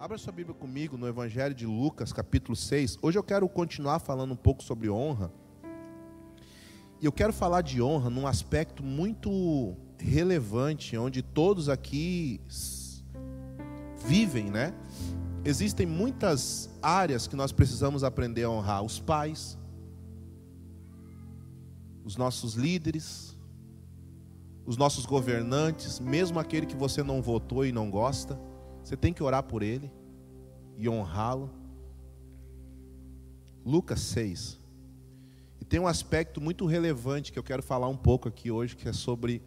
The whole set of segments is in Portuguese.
Abra sua Bíblia comigo no Evangelho de Lucas, capítulo 6. Hoje eu quero continuar falando um pouco sobre honra. E eu quero falar de honra num aspecto muito relevante, onde todos aqui vivem, né? Existem muitas áreas que nós precisamos aprender a honrar: os pais, os nossos líderes, os nossos governantes, mesmo aquele que você não votou e não gosta você tem que orar por ele e honrá-lo. Lucas 6. E tem um aspecto muito relevante que eu quero falar um pouco aqui hoje, que é sobre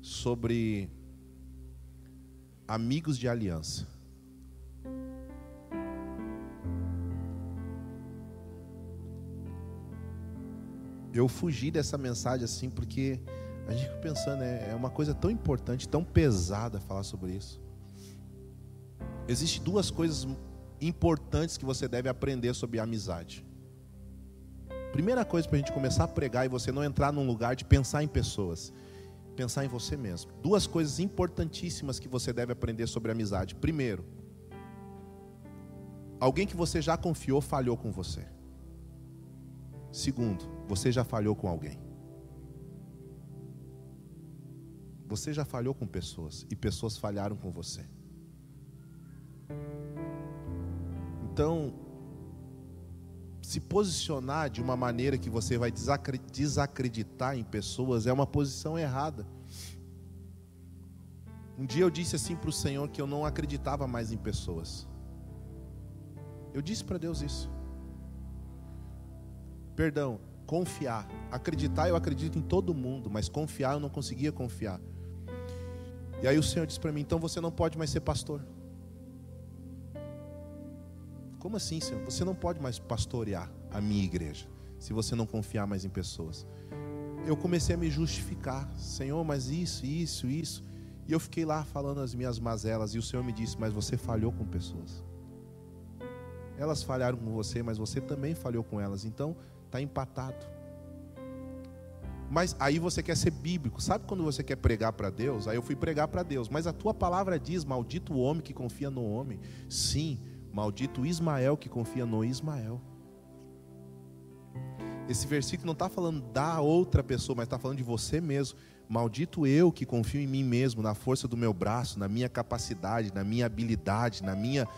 sobre amigos de aliança. Eu fugi dessa mensagem assim porque a gente fica pensando, é, é uma coisa tão importante, tão pesada falar sobre isso. Existem duas coisas importantes que você deve aprender sobre amizade. Primeira coisa para a gente começar a pregar e você não entrar num lugar de pensar em pessoas, pensar em você mesmo. Duas coisas importantíssimas que você deve aprender sobre amizade. Primeiro, alguém que você já confiou falhou com você. Segundo, você já falhou com alguém. Você já falhou com pessoas e pessoas falharam com você. Então, se posicionar de uma maneira que você vai desacreditar em pessoas é uma posição errada. Um dia eu disse assim para o Senhor que eu não acreditava mais em pessoas. Eu disse para Deus isso. Perdão, confiar. Acreditar eu acredito em todo mundo, mas confiar eu não conseguia confiar. E aí o Senhor disse para mim: então você não pode mais ser pastor. Como assim, Senhor? Você não pode mais pastorear a minha igreja se você não confiar mais em pessoas. Eu comecei a me justificar, Senhor, mas isso, isso, isso. E eu fiquei lá falando as minhas mazelas, e o Senhor me disse: Mas você falhou com pessoas. Elas falharam com você, mas você também falhou com elas. Então, está empatado. Mas aí você quer ser bíblico. Sabe quando você quer pregar para Deus? Aí eu fui pregar para Deus. Mas a tua palavra diz: Maldito o homem que confia no homem. Sim, Maldito Ismael que confia no Ismael. Esse versículo não está falando da outra pessoa, mas está falando de você mesmo. Maldito eu que confio em mim mesmo, na força do meu braço, na minha capacidade, na minha habilidade, na minha,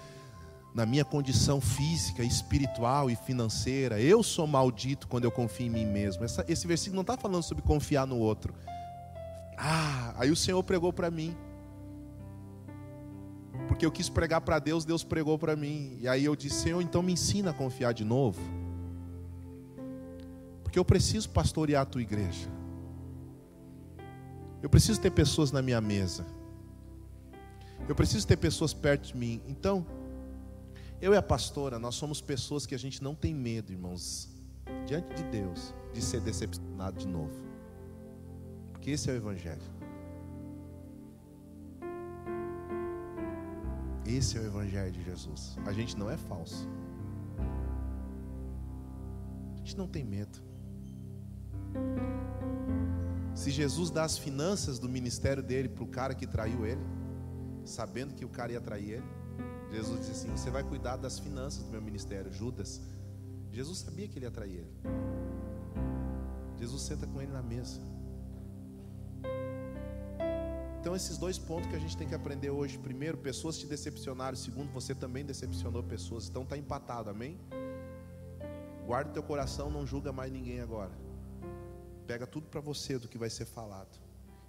na minha condição física, espiritual e financeira. Eu sou maldito quando eu confio em mim mesmo. Essa, esse versículo não está falando sobre confiar no outro. Ah, aí o Senhor pregou para mim porque eu quis pregar para Deus, Deus pregou para mim. E aí eu disse: Senhor, então me ensina a confiar de novo. Porque eu preciso pastorear a tua igreja. Eu preciso ter pessoas na minha mesa. Eu preciso ter pessoas perto de mim. Então, eu e a pastora, nós somos pessoas que a gente não tem medo, irmãos, diante de Deus, de ser decepcionado de novo. Porque esse é o Evangelho. Esse é o Evangelho de Jesus. A gente não é falso. A gente não tem medo. Se Jesus dá as finanças do ministério dele para o cara que traiu ele, sabendo que o cara ia trair ele, Jesus disse assim: Você vai cuidar das finanças do meu ministério, Judas. Jesus sabia que ele ia trair ele. Jesus senta com ele na mesa. Então, esses dois pontos que a gente tem que aprender hoje: primeiro, pessoas te decepcionaram, segundo, você também decepcionou pessoas, então está empatado, amém? Guarda o teu coração, não julga mais ninguém agora. Pega tudo para você do que vai ser falado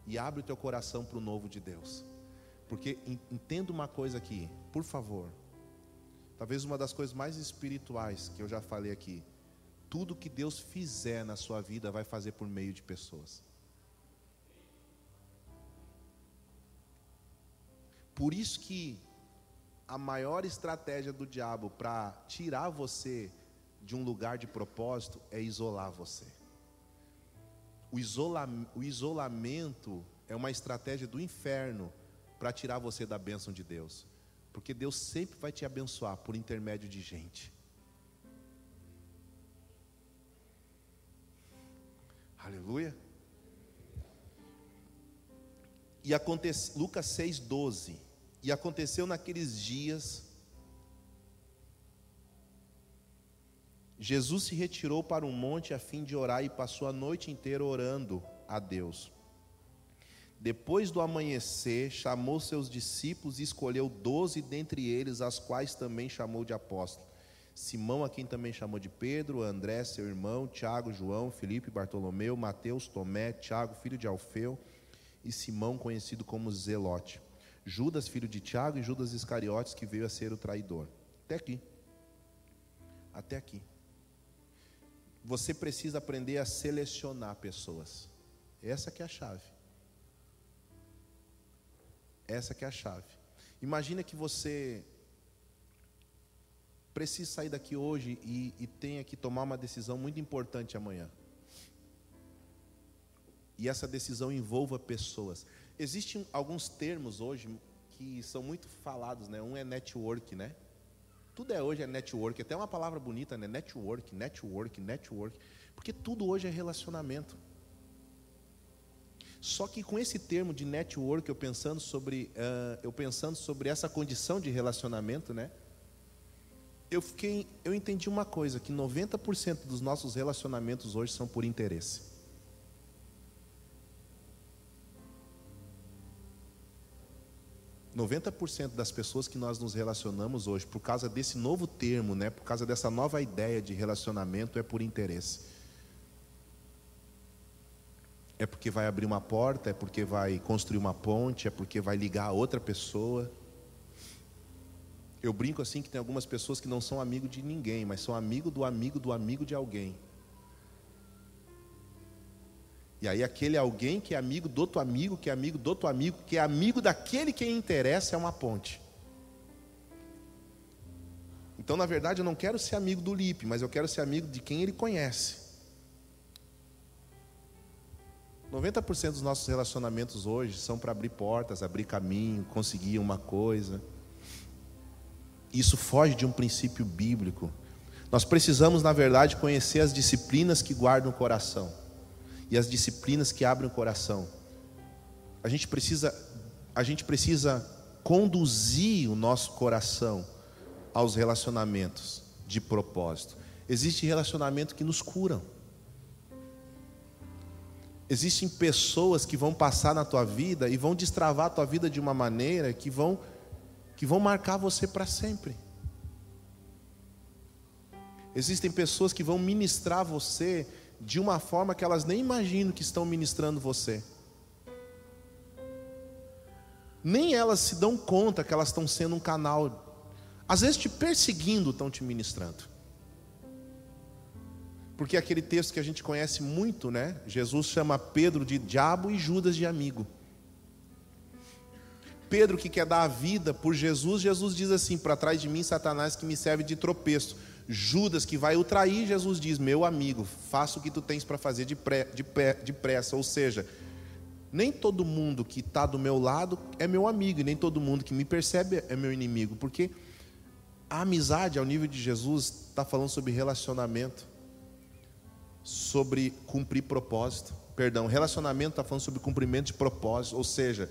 e abre o teu coração para o novo de Deus. Porque entenda uma coisa aqui, por favor. Talvez uma das coisas mais espirituais que eu já falei aqui. Tudo que Deus fizer na sua vida vai fazer por meio de pessoas. Por isso que a maior estratégia do diabo para tirar você de um lugar de propósito é isolar você. O, isola, o isolamento é uma estratégia do inferno para tirar você da bênção de Deus. Porque Deus sempre vai te abençoar por intermédio de gente. Aleluia. E acontece, Lucas 6,12. E aconteceu naqueles dias. Jesus se retirou para um monte a fim de orar e passou a noite inteira orando a Deus. Depois do amanhecer, chamou seus discípulos e escolheu doze dentre eles, as quais também chamou de apóstolos. Simão, a quem também chamou de Pedro, André, seu irmão, Tiago, João, Felipe, Bartolomeu, Mateus, Tomé, Tiago, filho de Alfeu, e Simão, conhecido como Zelote. Judas, filho de Tiago, e Judas Iscariotes, que veio a ser o traidor. Até aqui. Até aqui. Você precisa aprender a selecionar pessoas. Essa que é a chave. Essa que é a chave. Imagina que você precisa sair daqui hoje e, e tenha que tomar uma decisão muito importante amanhã. E essa decisão envolva pessoas. Existem alguns termos hoje que são muito falados, né? Um é network, né? Tudo é hoje é network, até uma palavra bonita, né? Network, network, network, porque tudo hoje é relacionamento. Só que com esse termo de network, eu pensando sobre, uh, eu pensando sobre essa condição de relacionamento, né? Eu fiquei, eu entendi uma coisa, que 90% dos nossos relacionamentos hoje são por interesse. Noventa por cento das pessoas que nós nos relacionamos hoje, por causa desse novo termo, né, por causa dessa nova ideia de relacionamento, é por interesse é porque vai abrir uma porta, é porque vai construir uma ponte, é porque vai ligar a outra pessoa. Eu brinco assim que tem algumas pessoas que não são amigo de ninguém, mas são amigo do amigo do amigo de alguém. E aí aquele alguém que é amigo do outro amigo, que é amigo do outro amigo, que é amigo daquele que interessa é uma ponte. Então, na verdade, eu não quero ser amigo do Lipe, mas eu quero ser amigo de quem ele conhece. 90% dos nossos relacionamentos hoje são para abrir portas, abrir caminho, conseguir uma coisa. Isso foge de um princípio bíblico. Nós precisamos, na verdade, conhecer as disciplinas que guardam o coração e as disciplinas que abrem o coração. A gente precisa, a gente precisa conduzir o nosso coração aos relacionamentos de propósito. Existe relacionamento que nos curam. Existem pessoas que vão passar na tua vida e vão destravar a tua vida de uma maneira que vão que vão marcar você para sempre. Existem pessoas que vão ministrar você de uma forma que elas nem imaginam que estão ministrando você. Nem elas se dão conta que elas estão sendo um canal. Às vezes te perseguindo estão te ministrando. Porque é aquele texto que a gente conhece muito, né? Jesus chama Pedro de diabo e Judas de amigo. Pedro que quer dar a vida por Jesus, Jesus diz assim: para trás de mim, Satanás que me serve de tropeço. Judas que vai o trair, Jesus diz: meu amigo, faça o que tu tens para fazer de, de, depressa. Ou seja, nem todo mundo que está do meu lado é meu amigo, e nem todo mundo que me percebe é meu inimigo, porque a amizade ao nível de Jesus está falando sobre relacionamento sobre cumprir propósito. Perdão, relacionamento está falando sobre cumprimento de propósito, ou seja,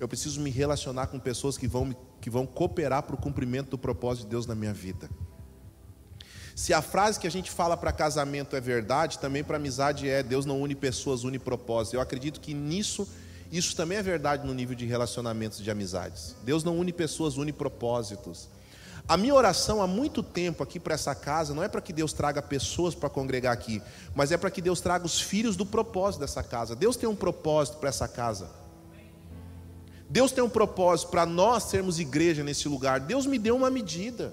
eu preciso me relacionar com pessoas que vão, que vão cooperar para o cumprimento do propósito de Deus na minha vida. Se a frase que a gente fala para casamento é verdade, também para amizade é: Deus não une pessoas, une propósito. Eu acredito que nisso, isso também é verdade no nível de relacionamentos de amizades. Deus não une pessoas, une propósitos. A minha oração há muito tempo aqui para essa casa não é para que Deus traga pessoas para congregar aqui, mas é para que Deus traga os filhos do propósito dessa casa. Deus tem um propósito para essa casa. Deus tem um propósito para nós sermos igreja nesse lugar. Deus me deu uma medida.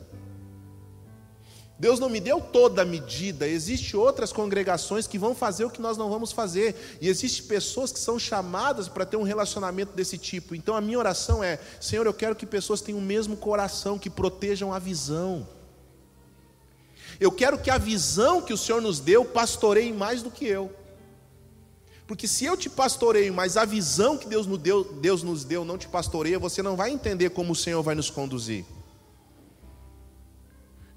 Deus não me deu toda a medida, existem outras congregações que vão fazer o que nós não vamos fazer, e existem pessoas que são chamadas para ter um relacionamento desse tipo. Então a minha oração é: Senhor, eu quero que pessoas tenham o mesmo coração, que protejam a visão. Eu quero que a visão que o Senhor nos deu pastoreie mais do que eu. Porque se eu te pastoreio, mas a visão que Deus nos deu, Deus nos deu não te pastoreia, você não vai entender como o Senhor vai nos conduzir.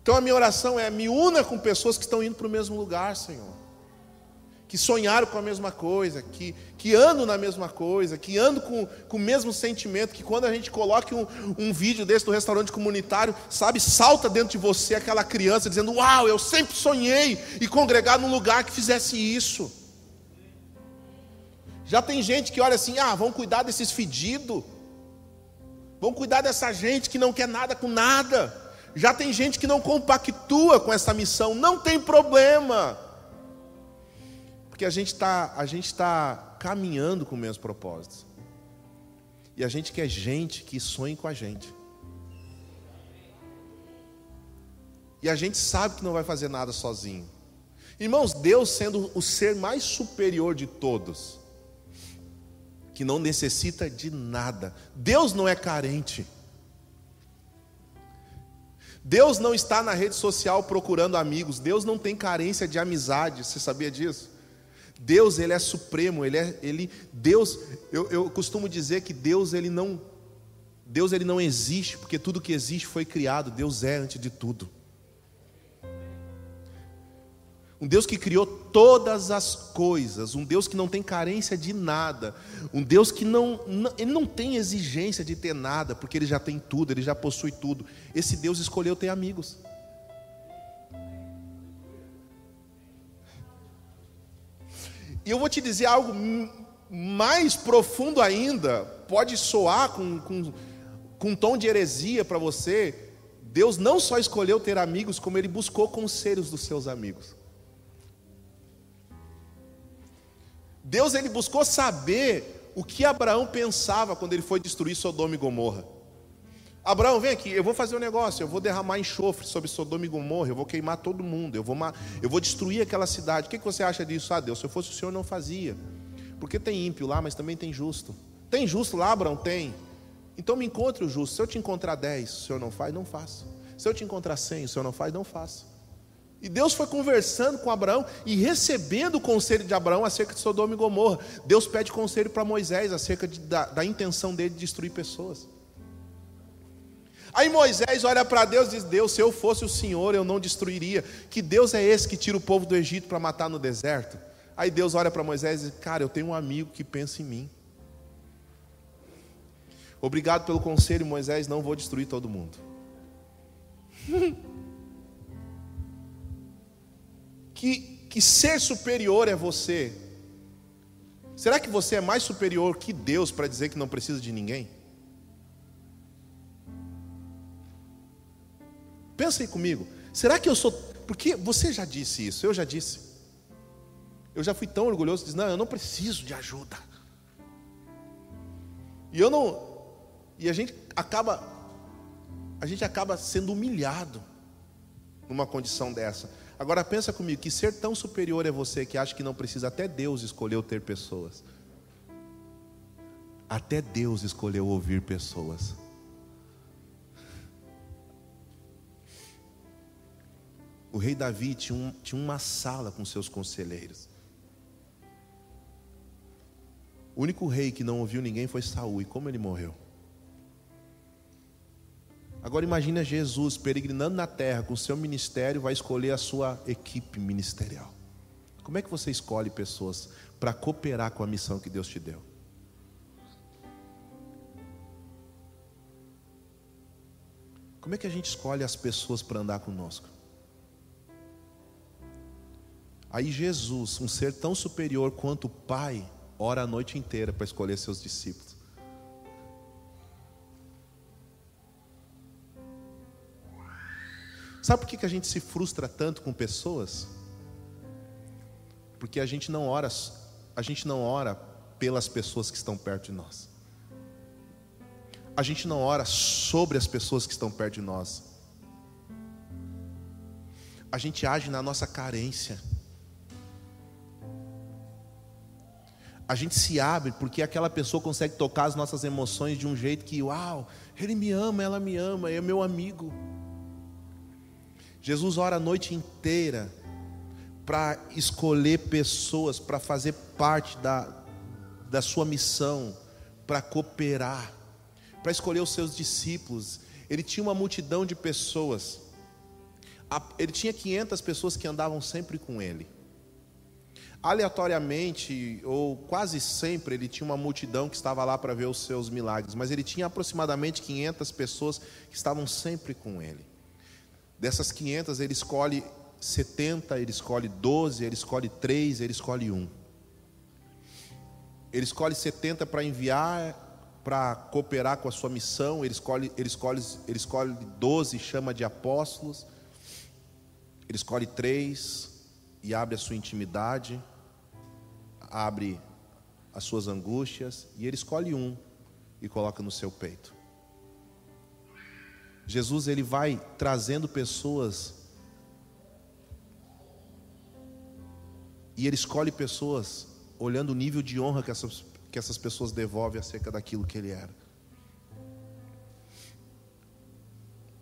Então a minha oração é: me una com pessoas que estão indo para o mesmo lugar, Senhor. que sonharam com a mesma coisa, que, que andam na mesma coisa, que andam com, com o mesmo sentimento, que quando a gente coloca um, um vídeo desse do restaurante comunitário, sabe, salta dentro de você aquela criança dizendo: Uau, eu sempre sonhei em congregar num lugar que fizesse isso. Já tem gente que olha assim: ah, vamos cuidar desses fedidos, vamos cuidar dessa gente que não quer nada com nada. Já tem gente que não compactua com essa missão, não tem problema. Porque a gente está tá caminhando com os mesmos propósitos. E a gente quer gente que sonhe com a gente. E a gente sabe que não vai fazer nada sozinho. Irmãos, Deus sendo o ser mais superior de todos, que não necessita de nada. Deus não é carente. Deus não está na rede social procurando amigos. Deus não tem carência de amizade. Você sabia disso? Deus ele é supremo, ele é ele Deus. Eu, eu costumo dizer que Deus ele não Deus ele não existe porque tudo que existe foi criado. Deus é antes de tudo. Um Deus que criou todas as coisas, um Deus que não tem carência de nada, um Deus que não, não, ele não tem exigência de ter nada, porque ele já tem tudo, ele já possui tudo. Esse Deus escolheu ter amigos. E eu vou te dizer algo mais profundo ainda, pode soar com, com, com um tom de heresia para você. Deus não só escolheu ter amigos, como Ele buscou conselhos dos seus amigos. Deus ele buscou saber o que Abraão pensava quando ele foi destruir Sodoma e Gomorra. Abraão, vem aqui, eu vou fazer um negócio, eu vou derramar enxofre sobre Sodoma e Gomorra, eu vou queimar todo mundo, eu vou, eu vou destruir aquela cidade. O que, que você acha disso? Ah, Deus, se eu fosse o Senhor, não fazia. Porque tem ímpio lá, mas também tem justo. Tem justo lá, Abraão? Tem. Então me encontre o justo. Se eu te encontrar dez, o Senhor não faz, não faço. Se eu te encontrar cem, o Senhor não faz, não faço. E Deus foi conversando com Abraão e recebendo o conselho de Abraão acerca de Sodoma e Gomorra. Deus pede conselho para Moisés acerca de, da, da intenção dele de destruir pessoas. Aí Moisés olha para Deus e diz: Deus, se eu fosse o Senhor, eu não destruiria. Que Deus é esse que tira o povo do Egito para matar no deserto? Aí Deus olha para Moisés e diz: Cara, eu tenho um amigo que pensa em mim. Obrigado pelo conselho, Moisés. Não vou destruir todo mundo. que, que ser superior é você? Será que você é mais superior que Deus para dizer que não precisa de ninguém? Pensa aí comigo. Será que eu sou. Porque você já disse isso, eu já disse. Eu já fui tão orgulhoso de dizer, não, eu não preciso de ajuda. E eu não. E a gente acaba. A gente acaba sendo humilhado numa condição dessa. Agora pensa comigo, que ser tão superior é você que acha que não precisa, até Deus escolheu ter pessoas. Até Deus escolheu ouvir pessoas. O rei Davi tinha, um, tinha uma sala com seus conselheiros. O único rei que não ouviu ninguém foi Saul. E como ele morreu? Agora imagine Jesus peregrinando na terra com o seu ministério, vai escolher a sua equipe ministerial. Como é que você escolhe pessoas para cooperar com a missão que Deus te deu? Como é que a gente escolhe as pessoas para andar conosco? Aí Jesus, um ser tão superior quanto o Pai, ora a noite inteira para escolher seus discípulos. Sabe por que a gente se frustra tanto com pessoas? Porque a gente não ora, a gente não ora pelas pessoas que estão perto de nós. A gente não ora sobre as pessoas que estão perto de nós. A gente age na nossa carência. a gente se abre porque aquela pessoa consegue tocar as nossas emoções de um jeito que, uau, ele me ama, ela me ama, é meu amigo. Jesus ora a noite inteira para escolher pessoas para fazer parte da, da sua missão, para cooperar, para escolher os seus discípulos. Ele tinha uma multidão de pessoas, ele tinha 500 pessoas que andavam sempre com ele. aleatoriamente, ou quase sempre, ele tinha uma multidão que estava lá para ver os seus milagres, mas ele tinha aproximadamente 500 pessoas que estavam sempre com ele. Dessas 500, ele escolhe 70, ele escolhe 12, ele escolhe 3, ele escolhe 1. Ele escolhe 70 para enviar, para cooperar com a sua missão, ele escolhe, ele escolhe, ele escolhe 12 chama de apóstolos, ele escolhe 3 e abre a sua intimidade, abre as suas angústias, e ele escolhe um e coloca no seu peito. Jesus ele vai trazendo pessoas e ele escolhe pessoas olhando o nível de honra que essas, que essas pessoas devolvem acerca daquilo que ele era.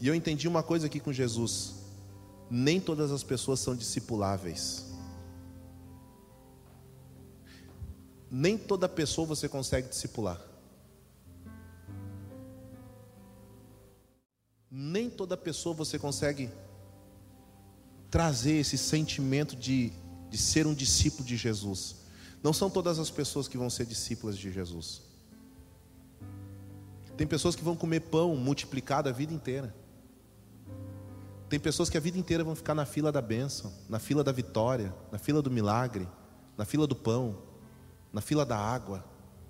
E eu entendi uma coisa aqui com Jesus: nem todas as pessoas são discipuláveis. Nem toda pessoa você consegue discipular. Nem toda pessoa você consegue trazer esse sentimento de, de ser um discípulo de Jesus. Não são todas as pessoas que vão ser discípulas de Jesus. Tem pessoas que vão comer pão multiplicado a vida inteira. Tem pessoas que a vida inteira vão ficar na fila da bênção, na fila da vitória, na fila do milagre, na fila do pão, na fila da água,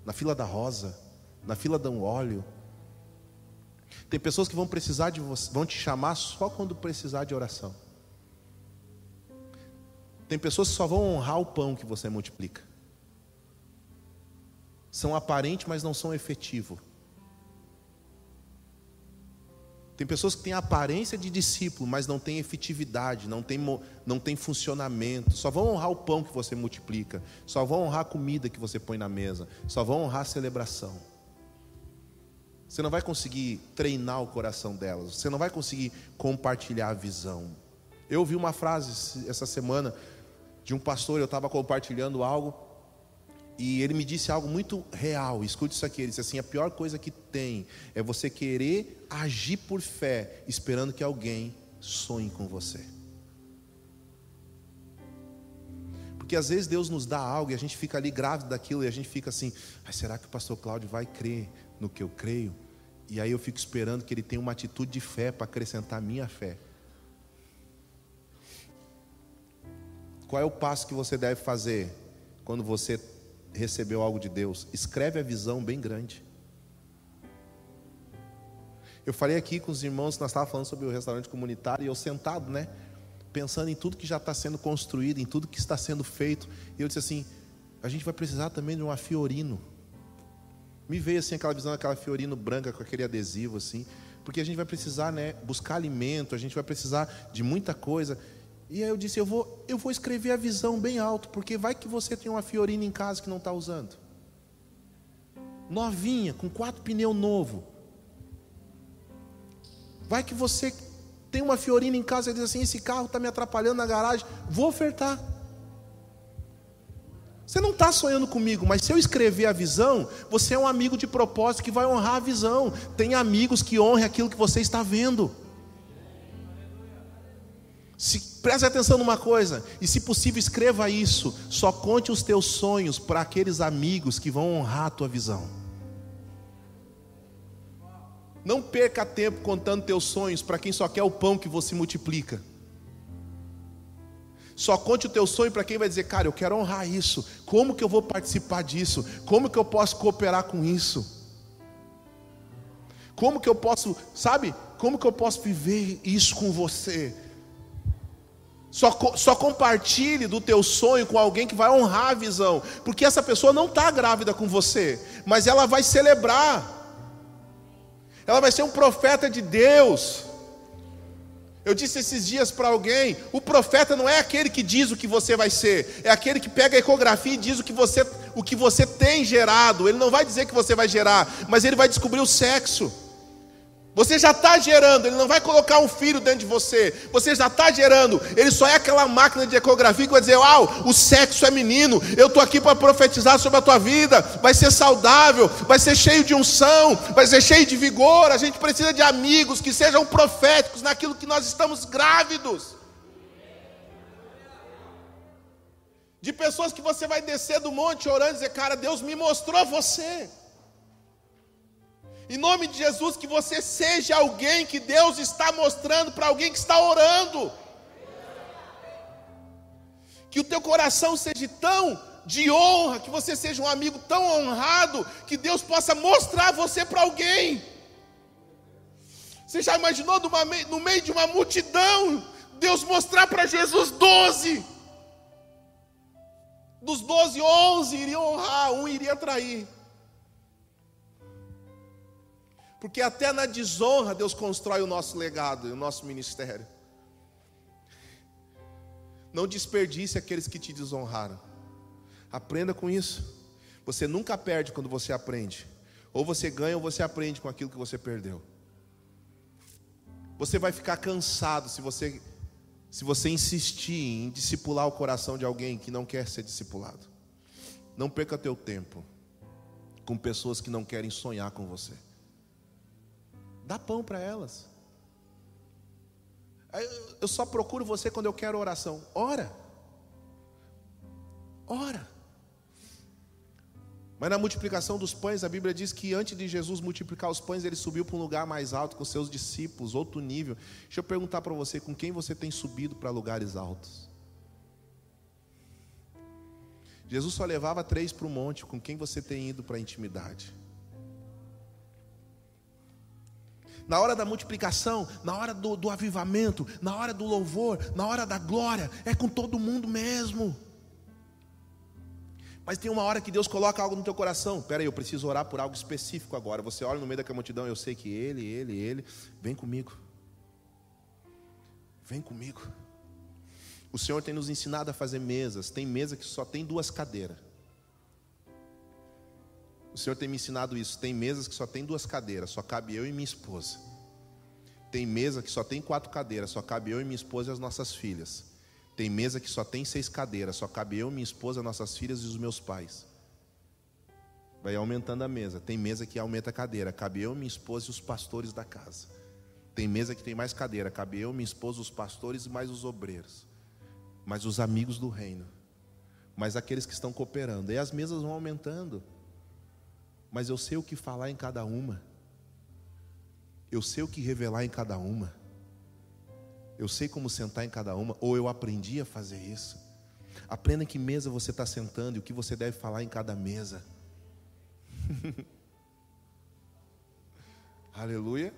na fila da rosa, na fila do óleo, tem pessoas que vão precisar de você, vão te chamar só quando precisar de oração. Tem pessoas que só vão honrar o pão que você multiplica. São aparentes, mas não são efetivo. Tem pessoas que têm aparência de discípulo, mas não têm efetividade, não têm, não têm funcionamento. Só vão honrar o pão que você multiplica. Só vão honrar a comida que você põe na mesa. Só vão honrar a celebração. Você não vai conseguir treinar o coração delas. Você não vai conseguir compartilhar a visão. Eu ouvi uma frase essa semana de um pastor, eu estava compartilhando algo e ele me disse algo muito real. Escute isso aqui. Ele disse assim: a pior coisa que tem é você querer agir por fé, esperando que alguém sonhe com você. Porque às vezes Deus nos dá algo e a gente fica ali grávido daquilo e a gente fica assim: será que o pastor Cláudio vai crer no que eu creio? E aí eu fico esperando que ele tenha uma atitude de fé para acrescentar a minha fé. Qual é o passo que você deve fazer quando você recebeu algo de Deus? Escreve a visão bem grande. Eu falei aqui com os irmãos, nós estávamos falando sobre o restaurante comunitário, e eu sentado, né? Pensando em tudo que já está sendo construído, em tudo que está sendo feito. E eu disse assim: a gente vai precisar também de um afiorino. Me veio assim aquela visão daquela fiorino branca com aquele adesivo assim, porque a gente vai precisar, né, buscar alimento, a gente vai precisar de muita coisa. E aí eu disse, eu vou, eu vou escrever a visão bem alto, porque vai que você tem uma fiorina em casa que não está usando. Novinha, com quatro pneus novo. Vai que você tem uma fiorina em casa e diz assim, esse carro está me atrapalhando na garagem, vou ofertar. Você não está sonhando comigo, mas se eu escrever a visão, você é um amigo de propósito que vai honrar a visão. Tem amigos que honrem aquilo que você está vendo. Se, preste atenção numa coisa, e se possível, escreva isso. Só conte os teus sonhos para aqueles amigos que vão honrar a tua visão. Não perca tempo contando teus sonhos para quem só quer o pão que você multiplica. Só conte o teu sonho para quem vai dizer, cara, eu quero honrar isso. Como que eu vou participar disso? Como que eu posso cooperar com isso? Como que eu posso, sabe? Como que eu posso viver isso com você? Só, só compartilhe do teu sonho com alguém que vai honrar a visão, porque essa pessoa não está grávida com você, mas ela vai celebrar, ela vai ser um profeta de Deus. Eu disse esses dias para alguém: o profeta não é aquele que diz o que você vai ser, é aquele que pega a ecografia e diz o que você, o que você tem gerado. Ele não vai dizer que você vai gerar, mas ele vai descobrir o sexo. Você já está gerando, ele não vai colocar um filho dentro de você. Você já está gerando, ele só é aquela máquina de ecografia que vai dizer: Uau, o sexo é menino, eu estou aqui para profetizar sobre a tua vida. Vai ser saudável, vai ser cheio de unção, vai ser cheio de vigor. A gente precisa de amigos que sejam proféticos naquilo que nós estamos grávidos. de pessoas que você vai descer do monte orando e dizer: Cara, Deus me mostrou você. Em nome de Jesus, que você seja alguém que Deus está mostrando para alguém que está orando. Que o teu coração seja tão de honra, que você seja um amigo tão honrado, que Deus possa mostrar você para alguém. Você já imaginou no meio de uma multidão, Deus mostrar para Jesus doze? Dos doze, onze iriam honrar, um iria trair. Porque até na desonra Deus constrói o nosso legado o nosso ministério. Não desperdice aqueles que te desonraram. Aprenda com isso. Você nunca perde quando você aprende. Ou você ganha ou você aprende com aquilo que você perdeu. Você vai ficar cansado se você se você insistir em discipular o coração de alguém que não quer ser discipulado. Não perca teu tempo com pessoas que não querem sonhar com você. Dá pão para elas. Eu só procuro você quando eu quero oração. Ora. Ora. Mas na multiplicação dos pães, a Bíblia diz que antes de Jesus multiplicar os pães, ele subiu para um lugar mais alto com seus discípulos, outro nível. Deixa eu perguntar para você: com quem você tem subido para lugares altos? Jesus só levava três para o monte, com quem você tem ido para a intimidade? Na hora da multiplicação, na hora do, do avivamento, na hora do louvor, na hora da glória, é com todo mundo mesmo. Mas tem uma hora que Deus coloca algo no teu coração. Pera aí, eu preciso orar por algo específico agora. Você olha no meio daquela multidão, eu sei que ele, ele, ele, vem comigo. Vem comigo. O Senhor tem nos ensinado a fazer mesas. Tem mesa que só tem duas cadeiras. O Senhor tem me ensinado isso. Tem mesas que só tem duas cadeiras, só cabe eu e minha esposa. Tem mesa que só tem quatro cadeiras, só cabe eu e minha esposa e as nossas filhas. Tem mesa que só tem seis cadeiras, só cabe eu, minha esposa, nossas filhas e os meus pais. Vai aumentando a mesa. Tem mesa que aumenta a cadeira, cabe eu, minha esposa e os pastores da casa. Tem mesa que tem mais cadeira, cabe eu, minha esposa, os pastores e mais os obreiros. Mais os amigos do reino. Mais aqueles que estão cooperando. E as mesas vão aumentando. Mas eu sei o que falar em cada uma. Eu sei o que revelar em cada uma. Eu sei como sentar em cada uma, ou eu aprendi a fazer isso. Aprenda que mesa você está sentando e o que você deve falar em cada mesa. Aleluia.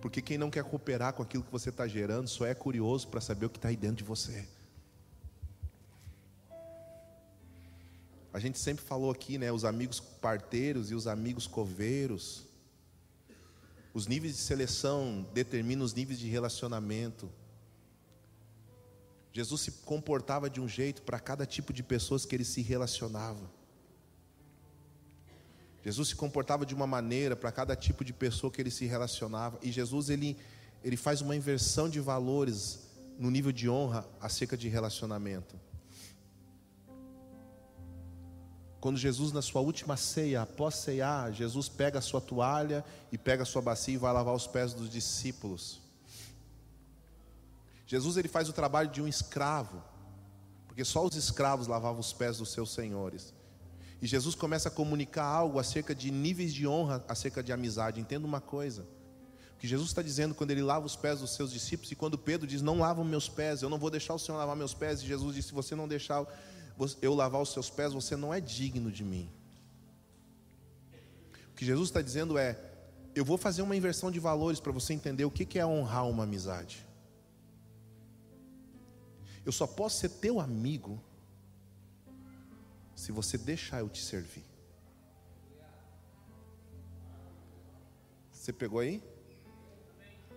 Porque quem não quer cooperar com aquilo que você está gerando só é curioso para saber o que está aí dentro de você. A gente sempre falou aqui, né? Os amigos parteiros e os amigos coveiros. Os níveis de seleção determinam os níveis de relacionamento. Jesus se comportava de um jeito para cada tipo de pessoas que ele se relacionava. Jesus se comportava de uma maneira para cada tipo de pessoa que ele se relacionava. E Jesus ele, ele faz uma inversão de valores no nível de honra acerca de relacionamento. Quando Jesus, na sua última ceia, após ceiar, Jesus pega a sua toalha e pega a sua bacia e vai lavar os pés dos discípulos. Jesus ele faz o trabalho de um escravo, porque só os escravos lavavam os pés dos seus senhores. E Jesus começa a comunicar algo acerca de níveis de honra, acerca de amizade. Entenda uma coisa: o que Jesus está dizendo quando ele lava os pés dos seus discípulos, e quando Pedro diz: Não lavam meus pés, eu não vou deixar o Senhor lavar meus pés, e Jesus disse: Se você não deixar eu lavar os seus pés, você não é digno de mim. O que Jesus está dizendo é: eu vou fazer uma inversão de valores para você entender o que é honrar uma amizade. Eu só posso ser teu amigo se você deixar eu te servir. Você pegou aí?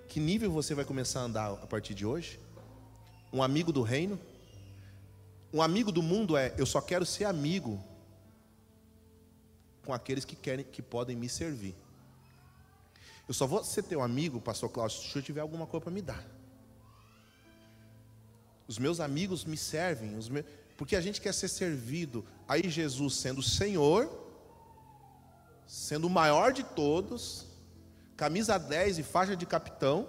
Que nível você vai começar a andar a partir de hoje? Um amigo do reino? Um amigo do mundo é eu só quero ser amigo com aqueles que querem que podem me servir. Eu só vou ser teu amigo, pastor Cláudio, se eu tiver alguma coisa para me dar. Os meus amigos me servem, meus... porque a gente quer ser servido. Aí Jesus, sendo Senhor, sendo o maior de todos, camisa 10 e faixa de capitão,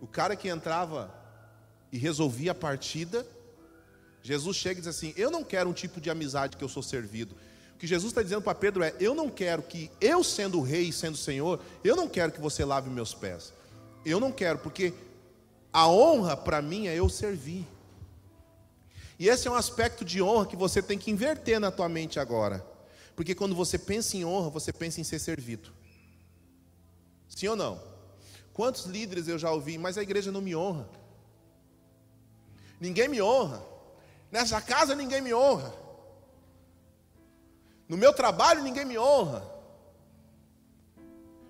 o cara que entrava e resolvia a partida, Jesus chega e diz assim: Eu não quero um tipo de amizade que eu sou servido. O que Jesus está dizendo para Pedro é: Eu não quero que eu, sendo rei e sendo Senhor, eu não quero que você lave meus pés. Eu não quero, porque a honra para mim é eu servir. E esse é um aspecto de honra que você tem que inverter na tua mente agora. Porque quando você pensa em honra, você pensa em ser servido. Sim ou não? Quantos líderes eu já ouvi, mas a igreja não me honra. Ninguém me honra. Nessa casa ninguém me honra. No meu trabalho ninguém me honra.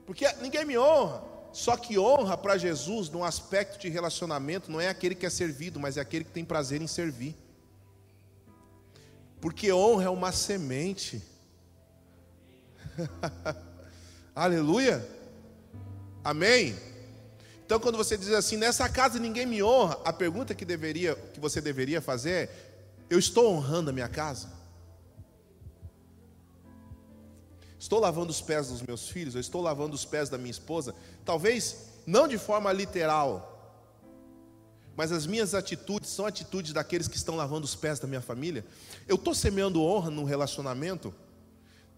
Porque ninguém me honra. Só que honra para Jesus, num aspecto de relacionamento, não é aquele que é servido, mas é aquele que tem prazer em servir. Porque honra é uma semente. Aleluia. Amém. Então, quando você diz assim, nessa casa ninguém me honra, a pergunta que deveria, que você deveria fazer é: eu estou honrando a minha casa? Estou lavando os pés dos meus filhos, eu estou lavando os pés da minha esposa, talvez não de forma literal, mas as minhas atitudes são atitudes daqueles que estão lavando os pés da minha família. Eu estou semeando honra no relacionamento.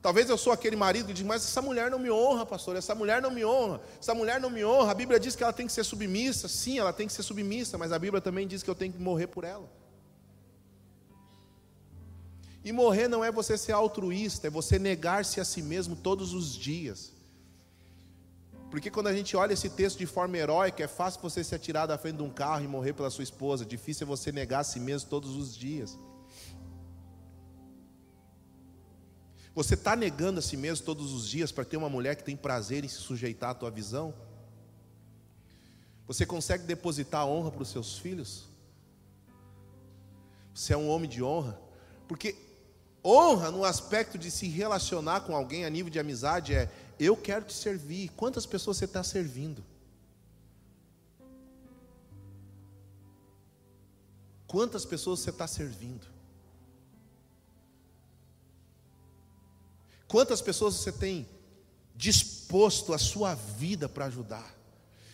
Talvez eu sou aquele marido que diz, mas essa mulher não me honra, pastor, essa mulher não me honra, essa mulher não me honra. A Bíblia diz que ela tem que ser submissa. Sim, ela tem que ser submissa, mas a Bíblia também diz que eu tenho que morrer por ela. E morrer não é você ser altruísta, é você negar-se a si mesmo todos os dias. Porque quando a gente olha esse texto de forma heróica, é fácil você se atirar da frente de um carro e morrer pela sua esposa, difícil é você negar a si mesmo todos os dias. Você está negando a si mesmo todos os dias para ter uma mulher que tem prazer em se sujeitar à tua visão? Você consegue depositar honra para os seus filhos? Você é um homem de honra? Porque honra no aspecto de se relacionar com alguém a nível de amizade é eu quero te servir. Quantas pessoas você está servindo? Quantas pessoas você está servindo? Quantas pessoas você tem disposto a sua vida para ajudar?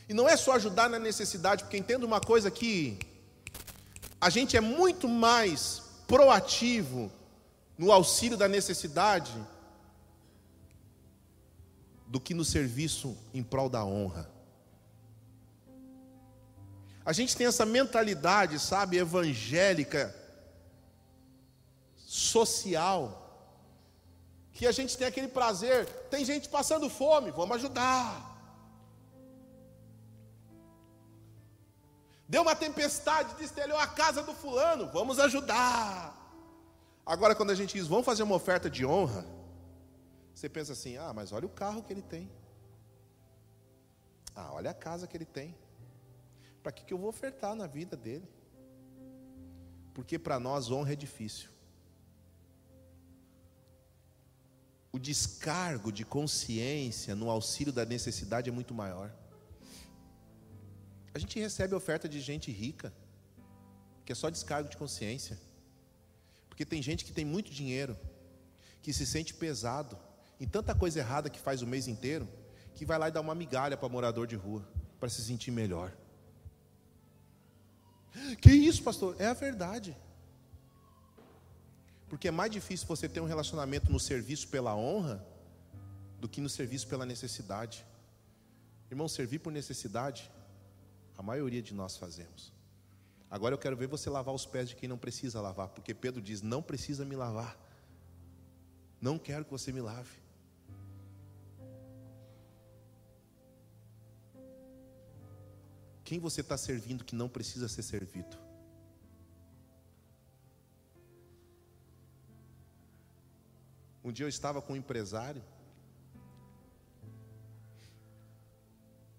E não é só ajudar na necessidade, porque entenda uma coisa que a gente é muito mais proativo no auxílio da necessidade do que no serviço em prol da honra. A gente tem essa mentalidade, sabe, evangélica, social, que a gente tem aquele prazer. Tem gente passando fome, vamos ajudar. Deu uma tempestade, destelhou a casa do fulano, vamos ajudar. Agora, quando a gente diz, vamos fazer uma oferta de honra, você pensa assim: ah, mas olha o carro que ele tem. Ah, olha a casa que ele tem. Para que, que eu vou ofertar na vida dele? Porque para nós honra é difícil. O descargo de consciência no auxílio da necessidade é muito maior. A gente recebe oferta de gente rica, que é só descargo de consciência. Porque tem gente que tem muito dinheiro, que se sente pesado, em tanta coisa errada que faz o mês inteiro, que vai lá e dá uma migalha para morador de rua, para se sentir melhor. Que isso, pastor? É a verdade. Porque é mais difícil você ter um relacionamento no serviço pela honra do que no serviço pela necessidade. Irmão, servir por necessidade, a maioria de nós fazemos. Agora eu quero ver você lavar os pés de quem não precisa lavar, porque Pedro diz: não precisa me lavar. Não quero que você me lave. Quem você está servindo que não precisa ser servido? Um dia eu estava com um empresário,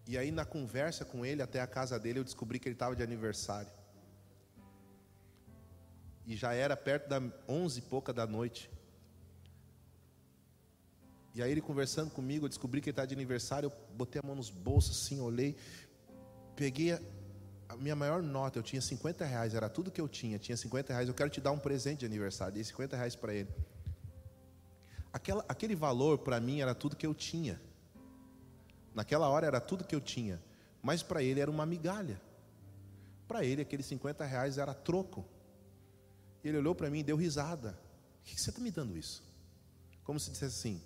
e aí na conversa com ele até a casa dele eu descobri que ele estava de aniversário. E já era perto da onze e pouca da noite. E aí ele conversando comigo, eu descobri que ele estava de aniversário, eu botei a mão nos bolsos assim, olhei, peguei a, a, minha maior nota, eu tinha 50 reais, era tudo que eu tinha, tinha 50 reais, eu quero te dar um presente de aniversário, dei 50 reais para ele. Aquela, aquele valor para mim era tudo que eu tinha. Naquela hora era tudo que eu tinha, mas para ele era uma migalha. Para ele, aqueles 50 reais era troco. Ele olhou para mim e deu risada. Por que você está me dando isso? Como se dissesse assim: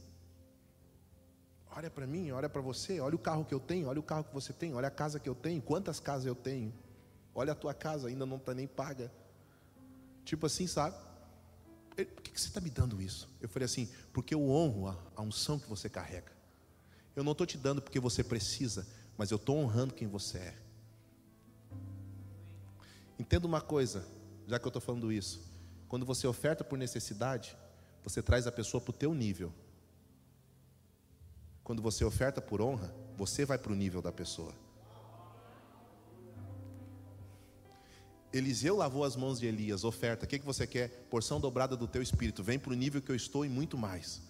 Olha para mim, olha para você, olha o carro que eu tenho, olha o carro que você tem, olha a casa que eu tenho, quantas casas eu tenho. Olha a tua casa, ainda não está nem paga. Tipo assim, sabe? Ele, por que você está me dando isso? Eu falei assim, porque eu honro a, a unção que você carrega. Eu não estou te dando porque você precisa, mas eu estou honrando quem você é. Entenda uma coisa, já que eu estou falando isso. Quando você oferta por necessidade, você traz a pessoa para o teu nível. Quando você oferta por honra, você vai para o nível da pessoa. Eliseu lavou as mãos de Elias, oferta, o que, que você quer? Porção dobrada do teu espírito, vem para o nível que eu estou e muito mais.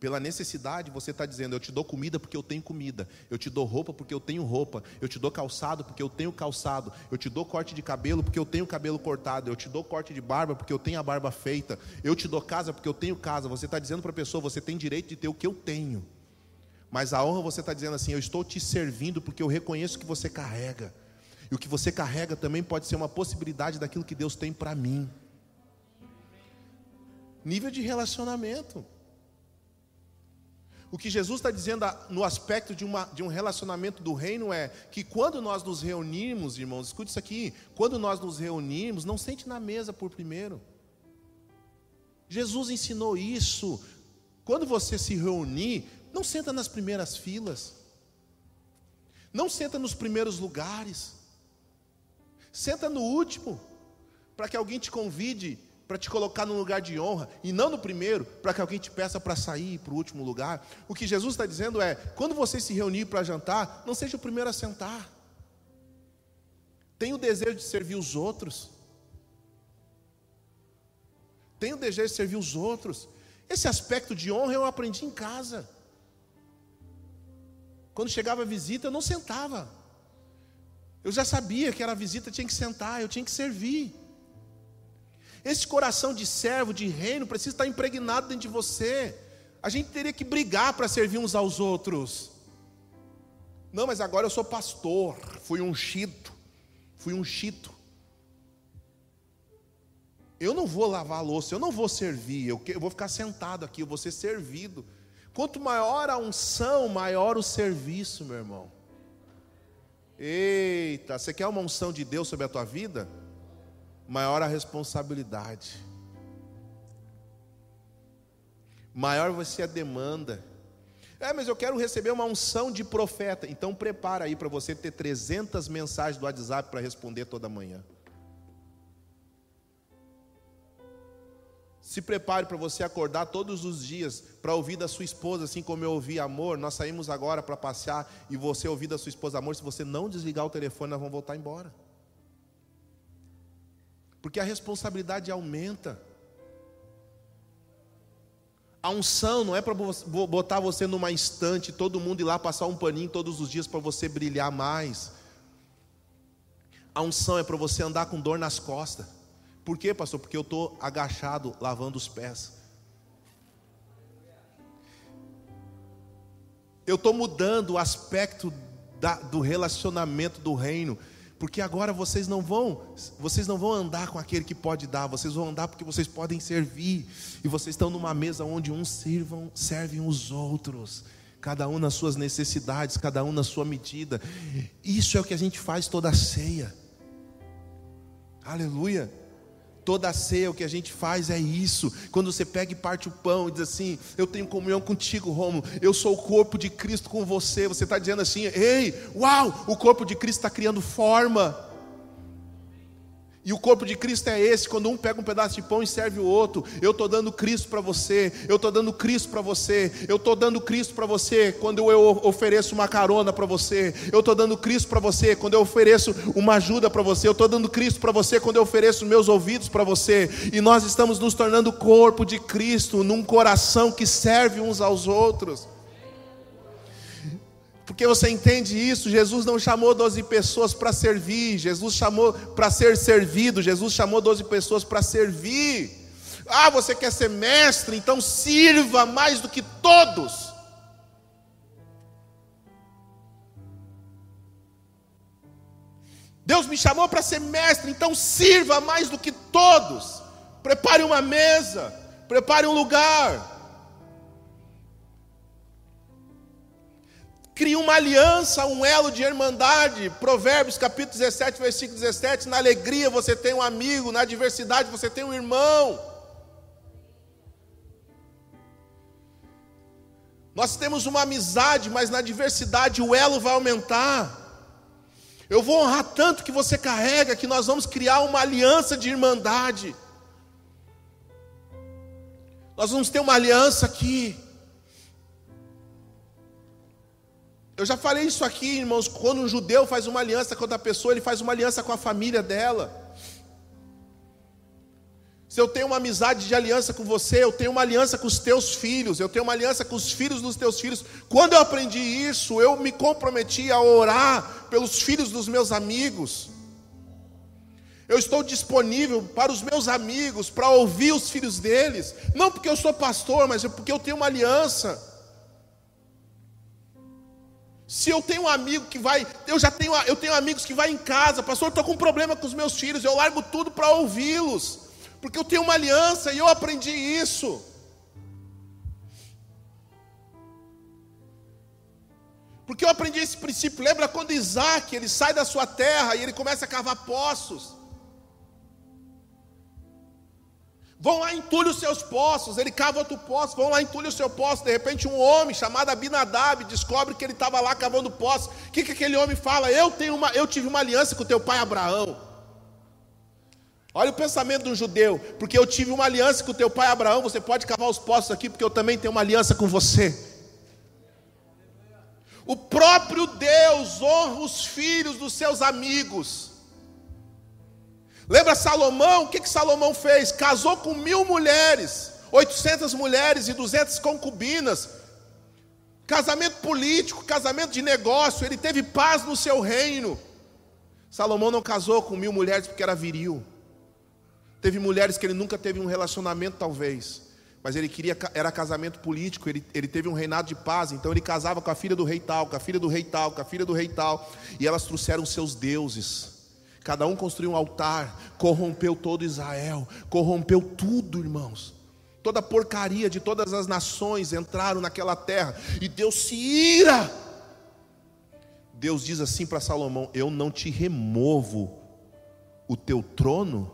Pela necessidade, você está dizendo: Eu te dou comida porque eu tenho comida, eu te dou roupa porque eu tenho roupa, eu te dou calçado porque eu tenho calçado, eu te dou corte de cabelo porque eu tenho cabelo cortado, eu te dou corte de barba porque eu tenho a barba feita, eu te dou casa porque eu tenho casa. Você está dizendo para a pessoa: Você tem direito de ter o que eu tenho. Mas a honra você está dizendo assim: Eu estou te servindo porque eu reconheço que você carrega. E o que você carrega também pode ser uma possibilidade daquilo que Deus tem para mim. Nível de relacionamento. O que Jesus está dizendo no aspecto de, uma, de um relacionamento do reino é que quando nós nos reunirmos, irmãos, escute isso aqui: quando nós nos reunirmos, não sente na mesa por primeiro. Jesus ensinou isso. Quando você se reunir, não senta nas primeiras filas, não senta nos primeiros lugares, senta no último, para que alguém te convide para te colocar num lugar de honra, e não no primeiro, para que alguém te peça para sair para o último lugar. O que Jesus está dizendo é: quando você se reunir para jantar, não seja o primeiro a sentar. Tenha o desejo de servir os outros. Tenha o desejo de servir os outros. Esse aspecto de honra eu aprendi em casa. Quando chegava a visita, eu não sentava. Eu já sabia que era visita, tinha que sentar, eu tinha que servir. Esse coração de servo, de reino, precisa estar impregnado dentro de você. A gente teria que brigar para servir uns aos outros. Não, mas agora eu sou pastor, fui ungido, fui ungido. Eu não vou lavar a louça, eu não vou servir, eu, vou ficar sentado aqui, eu vou ser servido. Quanto maior a unção, maior o serviço, meu irmão. Eita, você quer uma unção de Deus sobre a tua vida? Maior a responsabilidade, maior vai ser a demanda. É, mas eu quero receber uma unção de profeta. Então prepara aí para você ter 300 mensagens do WhatsApp para responder toda manhã. Se prepare para você acordar todos os dias para ouvir da sua esposa, assim como eu ouvi amor. Nós saímos agora para passear e você ouvir da sua esposa amor. Se você não desligar o telefone, nós vamos voltar embora porque a responsabilidade aumenta. A unção não é para botar você numa estante, todo mundo ir lá passar um paninho todos os dias para você brilhar mais. A unção é para você andar com dor nas costas. Por quê, pastor? Porque eu estou agachado lavando os pés. Eu estou mudando o aspecto da, do relacionamento do reino porque agora vocês não vão, vocês não vão andar com aquele que pode dar, vocês vão andar porque vocês podem servir. E vocês estão numa mesa onde uns sirvam, servem os outros, cada um nas suas necessidades, cada um na sua medida. Isso é o que a gente faz toda a ceia. Aleluia. Toda a ceia, o que a gente faz é isso. Quando você pega e parte o pão e diz assim: Eu tenho comunhão contigo, Romo. Eu sou o corpo de Cristo com você. Você está dizendo assim: Ei, uau, o corpo de Cristo está criando forma. E o corpo de Cristo é esse, quando um pega um pedaço de pão e serve o outro. Eu estou dando Cristo para você, eu estou dando Cristo para você, eu estou dando Cristo para você quando eu ofereço uma carona para você, eu estou dando Cristo para você quando eu ofereço uma ajuda para você, eu estou dando Cristo para você quando eu ofereço meus ouvidos para você. E nós estamos nos tornando corpo de Cristo, num coração que serve uns aos outros. Porque você entende isso? Jesus não chamou 12 pessoas para servir, Jesus chamou para ser servido, Jesus chamou 12 pessoas para servir. Ah, você quer ser mestre? Então sirva mais do que todos. Deus me chamou para ser mestre, então sirva mais do que todos. Prepare uma mesa, prepare um lugar. Crie uma aliança, um elo de irmandade. Provérbios capítulo 17, versículo 17. Na alegria você tem um amigo, na adversidade você tem um irmão. Nós temos uma amizade, mas na diversidade o elo vai aumentar. Eu vou honrar tanto que você carrega que nós vamos criar uma aliança de irmandade. Nós vamos ter uma aliança aqui. Eu já falei isso aqui, irmãos. Quando um judeu faz uma aliança com outra pessoa, ele faz uma aliança com a família dela. Se eu tenho uma amizade de aliança com você, eu tenho uma aliança com os teus filhos, eu tenho uma aliança com os filhos dos teus filhos. Quando eu aprendi isso, eu me comprometi a orar pelos filhos dos meus amigos. Eu estou disponível para os meus amigos, para ouvir os filhos deles, não porque eu sou pastor, mas é porque eu tenho uma aliança. Se eu tenho um amigo que vai, eu já tenho, eu tenho amigos que vai em casa, pastor, estou com um problema com os meus filhos, eu largo tudo para ouvi-los, porque eu tenho uma aliança e eu aprendi isso. Porque eu aprendi esse princípio. Lembra quando Isaac ele sai da sua terra e ele começa a cavar poços? Vão lá, entulhe os seus poços. Ele cava outro poço, vão lá, entulhe o seu poço. De repente, um homem chamado Abinadab descobre que ele estava lá cavando poço. O que, que aquele homem fala? Eu, tenho uma, eu tive uma aliança com teu pai Abraão. Olha o pensamento um judeu, porque eu tive uma aliança com teu pai Abraão. Você pode cavar os poços aqui, porque eu também tenho uma aliança com você. O próprio Deus honra os filhos dos seus amigos. Lembra Salomão? O que, que Salomão fez? Casou com mil mulheres, 800 mulheres e 200 concubinas. Casamento político, casamento de negócio, ele teve paz no seu reino. Salomão não casou com mil mulheres porque era viril. Teve mulheres que ele nunca teve um relacionamento, talvez. Mas ele queria, era casamento político, ele, ele teve um reinado de paz, então ele casava com a filha do rei tal, com a filha do rei tal, com a filha do rei tal, e elas trouxeram seus deuses. Cada um construiu um altar, corrompeu todo Israel, corrompeu tudo, irmãos. Toda porcaria de todas as nações entraram naquela terra e Deus se ira. Deus diz assim para Salomão: Eu não te removo o teu trono,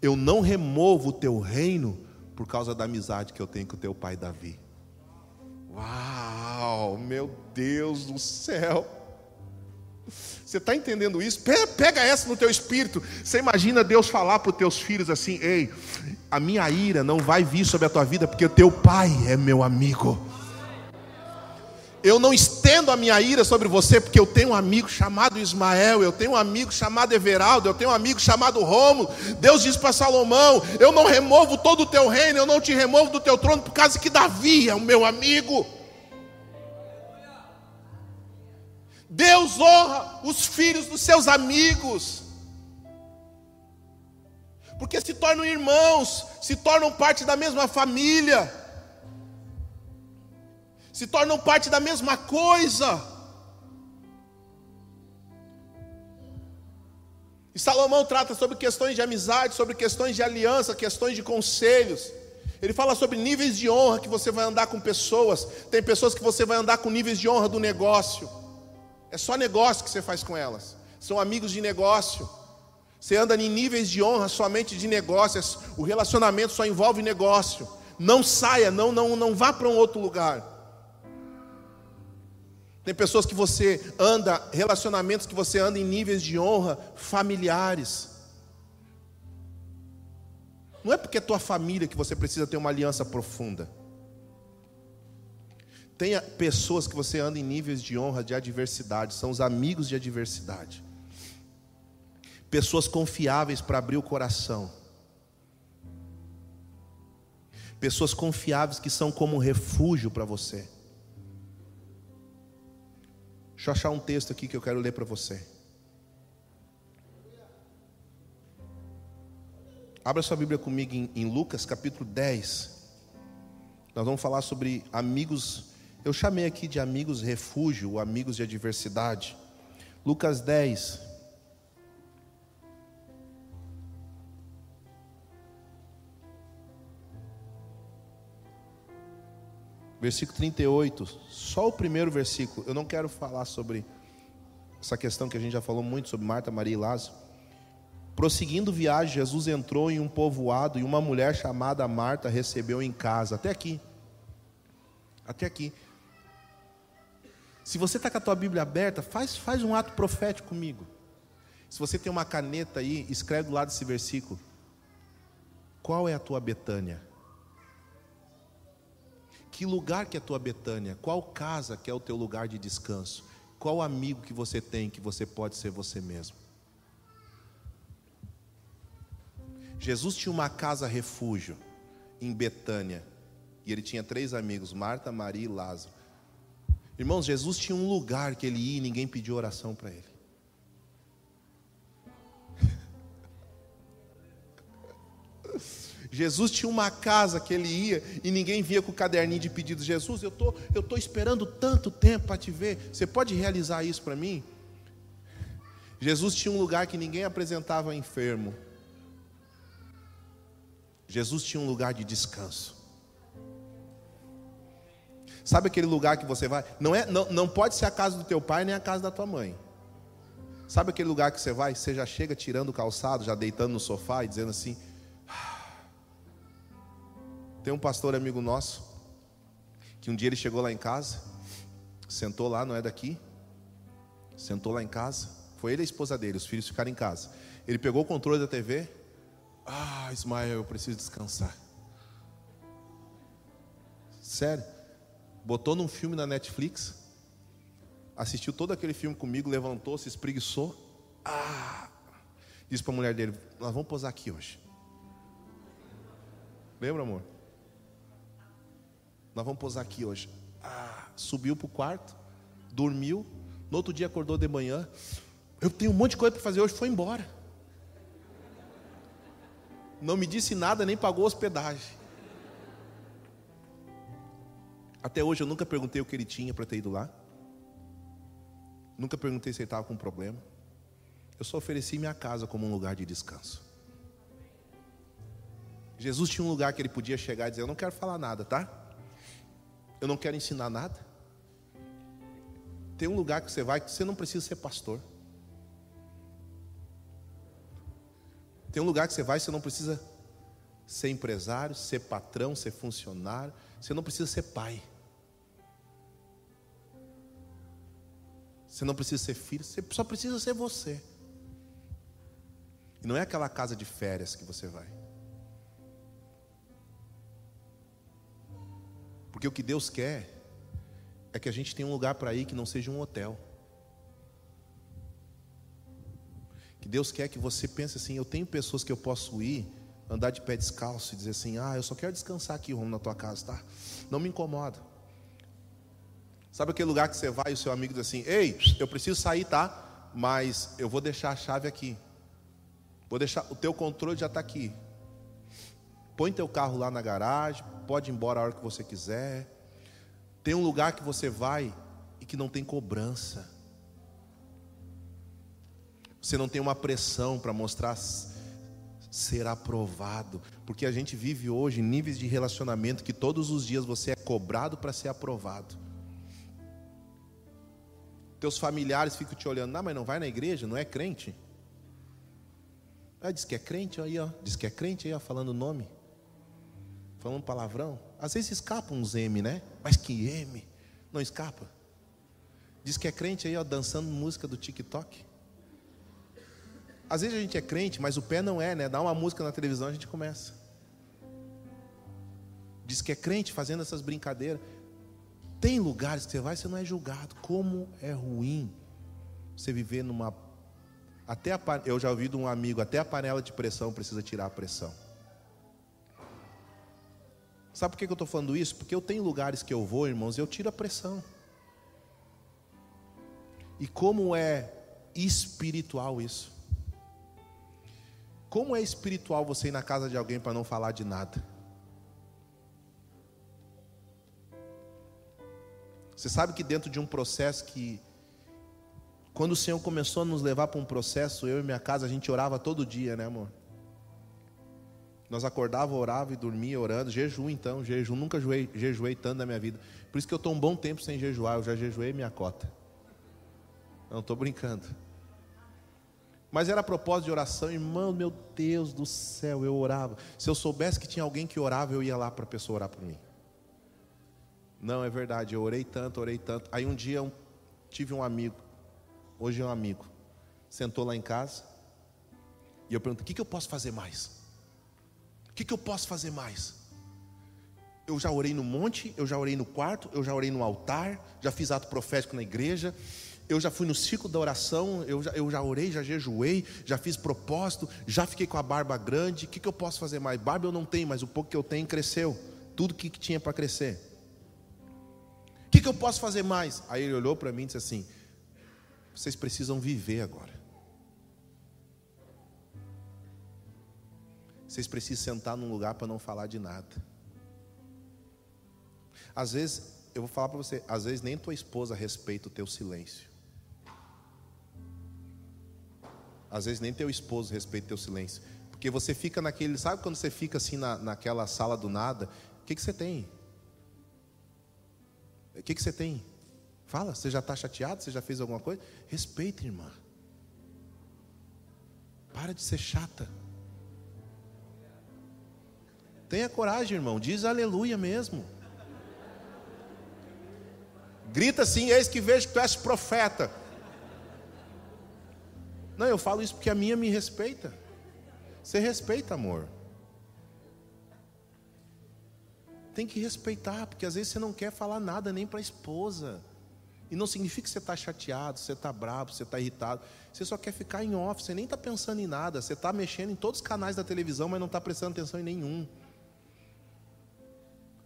eu não removo o teu reino por causa da amizade que eu tenho com o teu pai Davi. Uau, meu Deus do céu. Você está entendendo isso? Pega essa no teu espírito. Você imagina Deus falar para os teus filhos assim: Ei, a minha ira não vai vir sobre a tua vida, porque o teu pai é meu amigo. Eu não estendo a minha ira sobre você, porque eu tenho um amigo chamado Ismael, eu tenho um amigo chamado Everaldo, eu tenho um amigo chamado Romo. Deus diz para Salomão: Eu não removo todo o teu reino, eu não te removo do teu trono, por causa que Davi é o meu amigo. Deus honra os filhos dos seus amigos, porque se tornam irmãos, se tornam parte da mesma família, se tornam parte da mesma coisa. E Salomão trata sobre questões de amizade, sobre questões de aliança, questões de conselhos. Ele fala sobre níveis de honra que você vai andar com pessoas. Tem pessoas que você vai andar com níveis de honra do negócio. É só negócio que você faz com elas. São amigos de negócio. Você anda em níveis de honra somente de negócios. O relacionamento só envolve negócio. Não saia, não, não, não vá para um outro lugar. Tem pessoas que você anda, relacionamentos que você anda em níveis de honra familiares. Não é porque é tua família que você precisa ter uma aliança profunda. Tenha pessoas que você anda em níveis de honra, de adversidade, são os amigos de adversidade. Pessoas confiáveis para abrir o coração. Pessoas confiáveis que são como um refúgio para você. Deixa eu achar um texto aqui que eu quero ler para você. Abra sua Bíblia comigo em, em Lucas capítulo 10. Nós vamos falar sobre amigos eu chamei aqui de amigos refúgio, amigos de adversidade. Lucas 10. Versículo 38, só o primeiro versículo. Eu não quero falar sobre essa questão que a gente já falou muito sobre Marta, Maria e Lázaro. Prosseguindo viagem, Jesus entrou em um povoado e uma mulher chamada Marta recebeu em casa. Até aqui. Até aqui. Se você está com a tua Bíblia aberta, faz, faz um ato profético comigo. Se você tem uma caneta aí, escreve do lado desse versículo. Qual é a tua Betânia? Que lugar que é a tua Betânia? Qual casa que é o teu lugar de descanso? Qual amigo que você tem que você pode ser você mesmo? Jesus tinha uma casa refúgio em Betânia. E ele tinha três amigos, Marta, Maria e Lázaro. Irmãos, Jesus tinha um lugar que ele ia e ninguém pediu oração para ele. Jesus tinha uma casa que ele ia e ninguém via com o caderninho de pedidos. Jesus, eu tô, eu tô esperando tanto tempo para te ver. Você pode realizar isso para mim? Jesus tinha um lugar que ninguém apresentava enfermo. Jesus tinha um lugar de descanso. Sabe aquele lugar que você vai? Não, é, não, não pode ser a casa do teu pai nem a casa da tua mãe. Sabe aquele lugar que você vai? Você já chega tirando o calçado, já deitando no sofá e dizendo assim: tem um pastor amigo nosso, que um dia ele chegou lá em casa, sentou lá, não é daqui, sentou lá em casa, foi ele e a esposa dele, os filhos ficaram em casa. Ele pegou o controle da TV, ah, Ismael, eu preciso descansar. Sério, botou num filme na Netflix, assistiu todo aquele filme comigo, levantou, se espreguiçou, ah, disse para a mulher dele: Nós vamos posar aqui hoje. Lembra, amor? Nós vamos pousar aqui hoje. Ah, subiu para o quarto, dormiu. No outro dia acordou de manhã. Eu tenho um monte de coisa para fazer hoje. Foi embora. Não me disse nada, nem pagou hospedagem. Até hoje eu nunca perguntei o que ele tinha para ter ido lá. Nunca perguntei se ele estava com problema. Eu só ofereci minha casa como um lugar de descanso. Jesus tinha um lugar que ele podia chegar e dizer: Eu não quero falar nada, tá? Eu não quero ensinar nada. Tem um lugar que você vai que você não precisa ser pastor. Tem um lugar que você vai que você não precisa ser empresário, ser patrão, ser funcionário. Você não precisa ser pai. Você não precisa ser filho, você só precisa ser você. E não é aquela casa de férias que você vai. Porque o que Deus quer é que a gente tenha um lugar para ir que não seja um hotel. Que Deus quer que você pense assim: eu tenho pessoas que eu posso ir, andar de pé descalço e dizer assim: ah, eu só quero descansar aqui, rumo na tua casa, tá? Não me incomoda. Sabe aquele lugar que você vai e o seu amigo diz assim: ei, eu preciso sair, tá? Mas eu vou deixar a chave aqui. Vou deixar, o teu controle já está aqui. Põe teu carro lá na garagem, pode ir embora a hora que você quiser. Tem um lugar que você vai e que não tem cobrança. Você não tem uma pressão para mostrar ser aprovado, porque a gente vive hoje níveis de relacionamento que todos os dias você é cobrado para ser aprovado. Teus familiares ficam te olhando, não, mas não vai na igreja, não é crente. Ah, diz que é crente aí, ó. Diz que é crente aí, ó, falando nome falando palavrão. Às vezes escapa uns M, né? Mas que M? Não escapa. Diz que é crente aí, ó, dançando música do TikTok. Às vezes a gente é crente, mas o pé não é, né? Dá uma música na televisão, a gente começa. Diz que é crente fazendo essas brincadeiras. Tem lugares que você vai, você não é julgado. Como é ruim você viver numa. Até a... Eu já ouvi de um amigo, até a panela de pressão precisa tirar a pressão. Sabe por que eu estou falando isso? Porque eu tenho lugares que eu vou, irmãos, e eu tiro a pressão. E como é espiritual isso? Como é espiritual você ir na casa de alguém para não falar de nada? Você sabe que dentro de um processo que, quando o Senhor começou a nos levar para um processo, eu e minha casa, a gente orava todo dia, né, amor? Nós acordava, orava e dormia orando, jejum então, jejum, nunca jejuei, jejuei tanto na minha vida. Por isso que eu estou um bom tempo sem jejuar, eu já jejuei minha cota. Não estou brincando. Mas era propósito de oração, irmão, meu Deus do céu, eu orava. Se eu soubesse que tinha alguém que orava, eu ia lá para a pessoa orar por mim. Não, é verdade, eu orei tanto, orei tanto. Aí um dia tive um amigo, hoje é um amigo, sentou lá em casa, e eu perguntei: o que, que eu posso fazer mais? O que, que eu posso fazer mais? Eu já orei no monte, eu já orei no quarto, eu já orei no altar, já fiz ato profético na igreja, eu já fui no ciclo da oração, eu já, eu já orei, já jejuei, já fiz propósito, já fiquei com a barba grande. O que, que eu posso fazer mais? Barba eu não tenho, mas o pouco que eu tenho cresceu. Tudo que tinha para crescer. Que, que eu posso fazer mais? Aí ele olhou para mim e disse assim: Vocês precisam viver agora. Vocês precisam sentar num lugar para não falar de nada. Às vezes, eu vou falar para você, às vezes nem tua esposa respeita o teu silêncio. Às vezes nem teu esposo respeita o teu silêncio. Porque você fica naquele, sabe quando você fica assim na, naquela sala do nada? O que, que você tem? O que, que você tem? Fala, você já está chateado? Você já fez alguma coisa? Respeita, irmã. Para de ser chata. Tenha coragem, irmão. Diz aleluia mesmo. Grita assim: Eis que vejo que tu és profeta. Não, eu falo isso porque a minha me respeita. Você respeita, amor. Tem que respeitar, porque às vezes você não quer falar nada nem para a esposa. E não significa que você está chateado, você está bravo, você está irritado. Você só quer ficar em off, você nem está pensando em nada. Você está mexendo em todos os canais da televisão, mas não está prestando atenção em nenhum.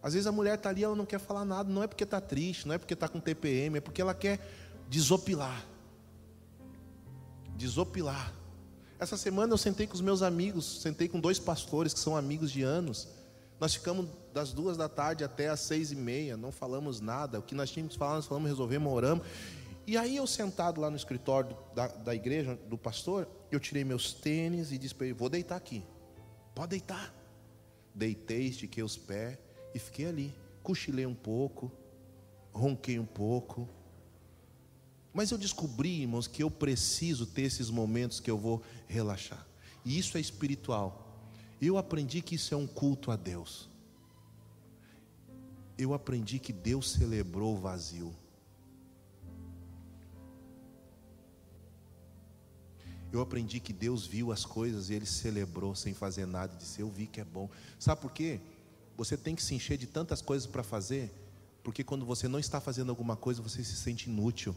Às vezes a mulher está ali, ela não quer falar nada, não é porque está triste, não é porque está com TPM, é porque ela quer desopilar desopilar. Essa semana eu sentei com os meus amigos, sentei com dois pastores que são amigos de anos. Nós ficamos das duas da tarde até as seis e meia, não falamos nada. O que nós tínhamos que falar, nós falamos, resolvemos, oramos. E aí eu sentado lá no escritório da, da igreja, do pastor, eu tirei meus tênis e disse para ele, vou deitar aqui. Pode deitar. Deitei, estiquei os pés e fiquei ali. Cochilei um pouco, ronquei um pouco. Mas eu descobri, irmãos, que eu preciso ter esses momentos que eu vou relaxar. E isso é espiritual. Eu aprendi que isso é um culto a Deus. Eu aprendi que Deus celebrou o vazio. Eu aprendi que Deus viu as coisas e Ele celebrou sem fazer nada. Disse: Eu vi que é bom. Sabe por quê? Você tem que se encher de tantas coisas para fazer, porque quando você não está fazendo alguma coisa, você se sente inútil.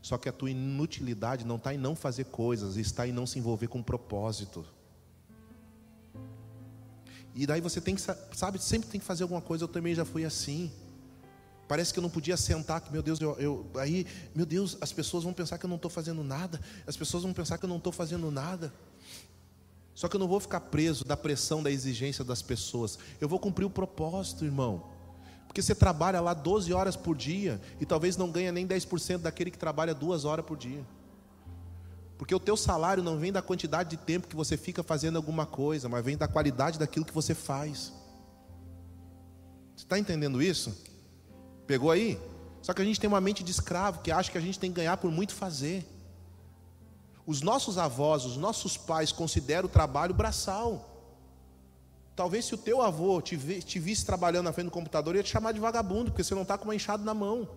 Só que a tua inutilidade não está em não fazer coisas, está em não se envolver com propósito. E daí você tem que, sabe, sempre tem que fazer alguma coisa. Eu também já fui assim. Parece que eu não podia sentar, que meu Deus, eu, eu, aí, meu Deus, as pessoas vão pensar que eu não estou fazendo nada, as pessoas vão pensar que eu não estou fazendo nada. Só que eu não vou ficar preso da pressão, da exigência das pessoas. Eu vou cumprir o propósito, irmão. Porque você trabalha lá 12 horas por dia e talvez não ganha nem 10% daquele que trabalha duas horas por dia. Porque o teu salário não vem da quantidade de tempo que você fica fazendo alguma coisa, mas vem da qualidade daquilo que você faz. Você está entendendo isso? Pegou aí? Só que a gente tem uma mente de escravo que acha que a gente tem que ganhar por muito fazer. Os nossos avós, os nossos pais consideram o trabalho braçal. Talvez se o teu avô te, visse trabalhando na frente do computador, ia te chamar de vagabundo, porque você não está com uma enxada na mão.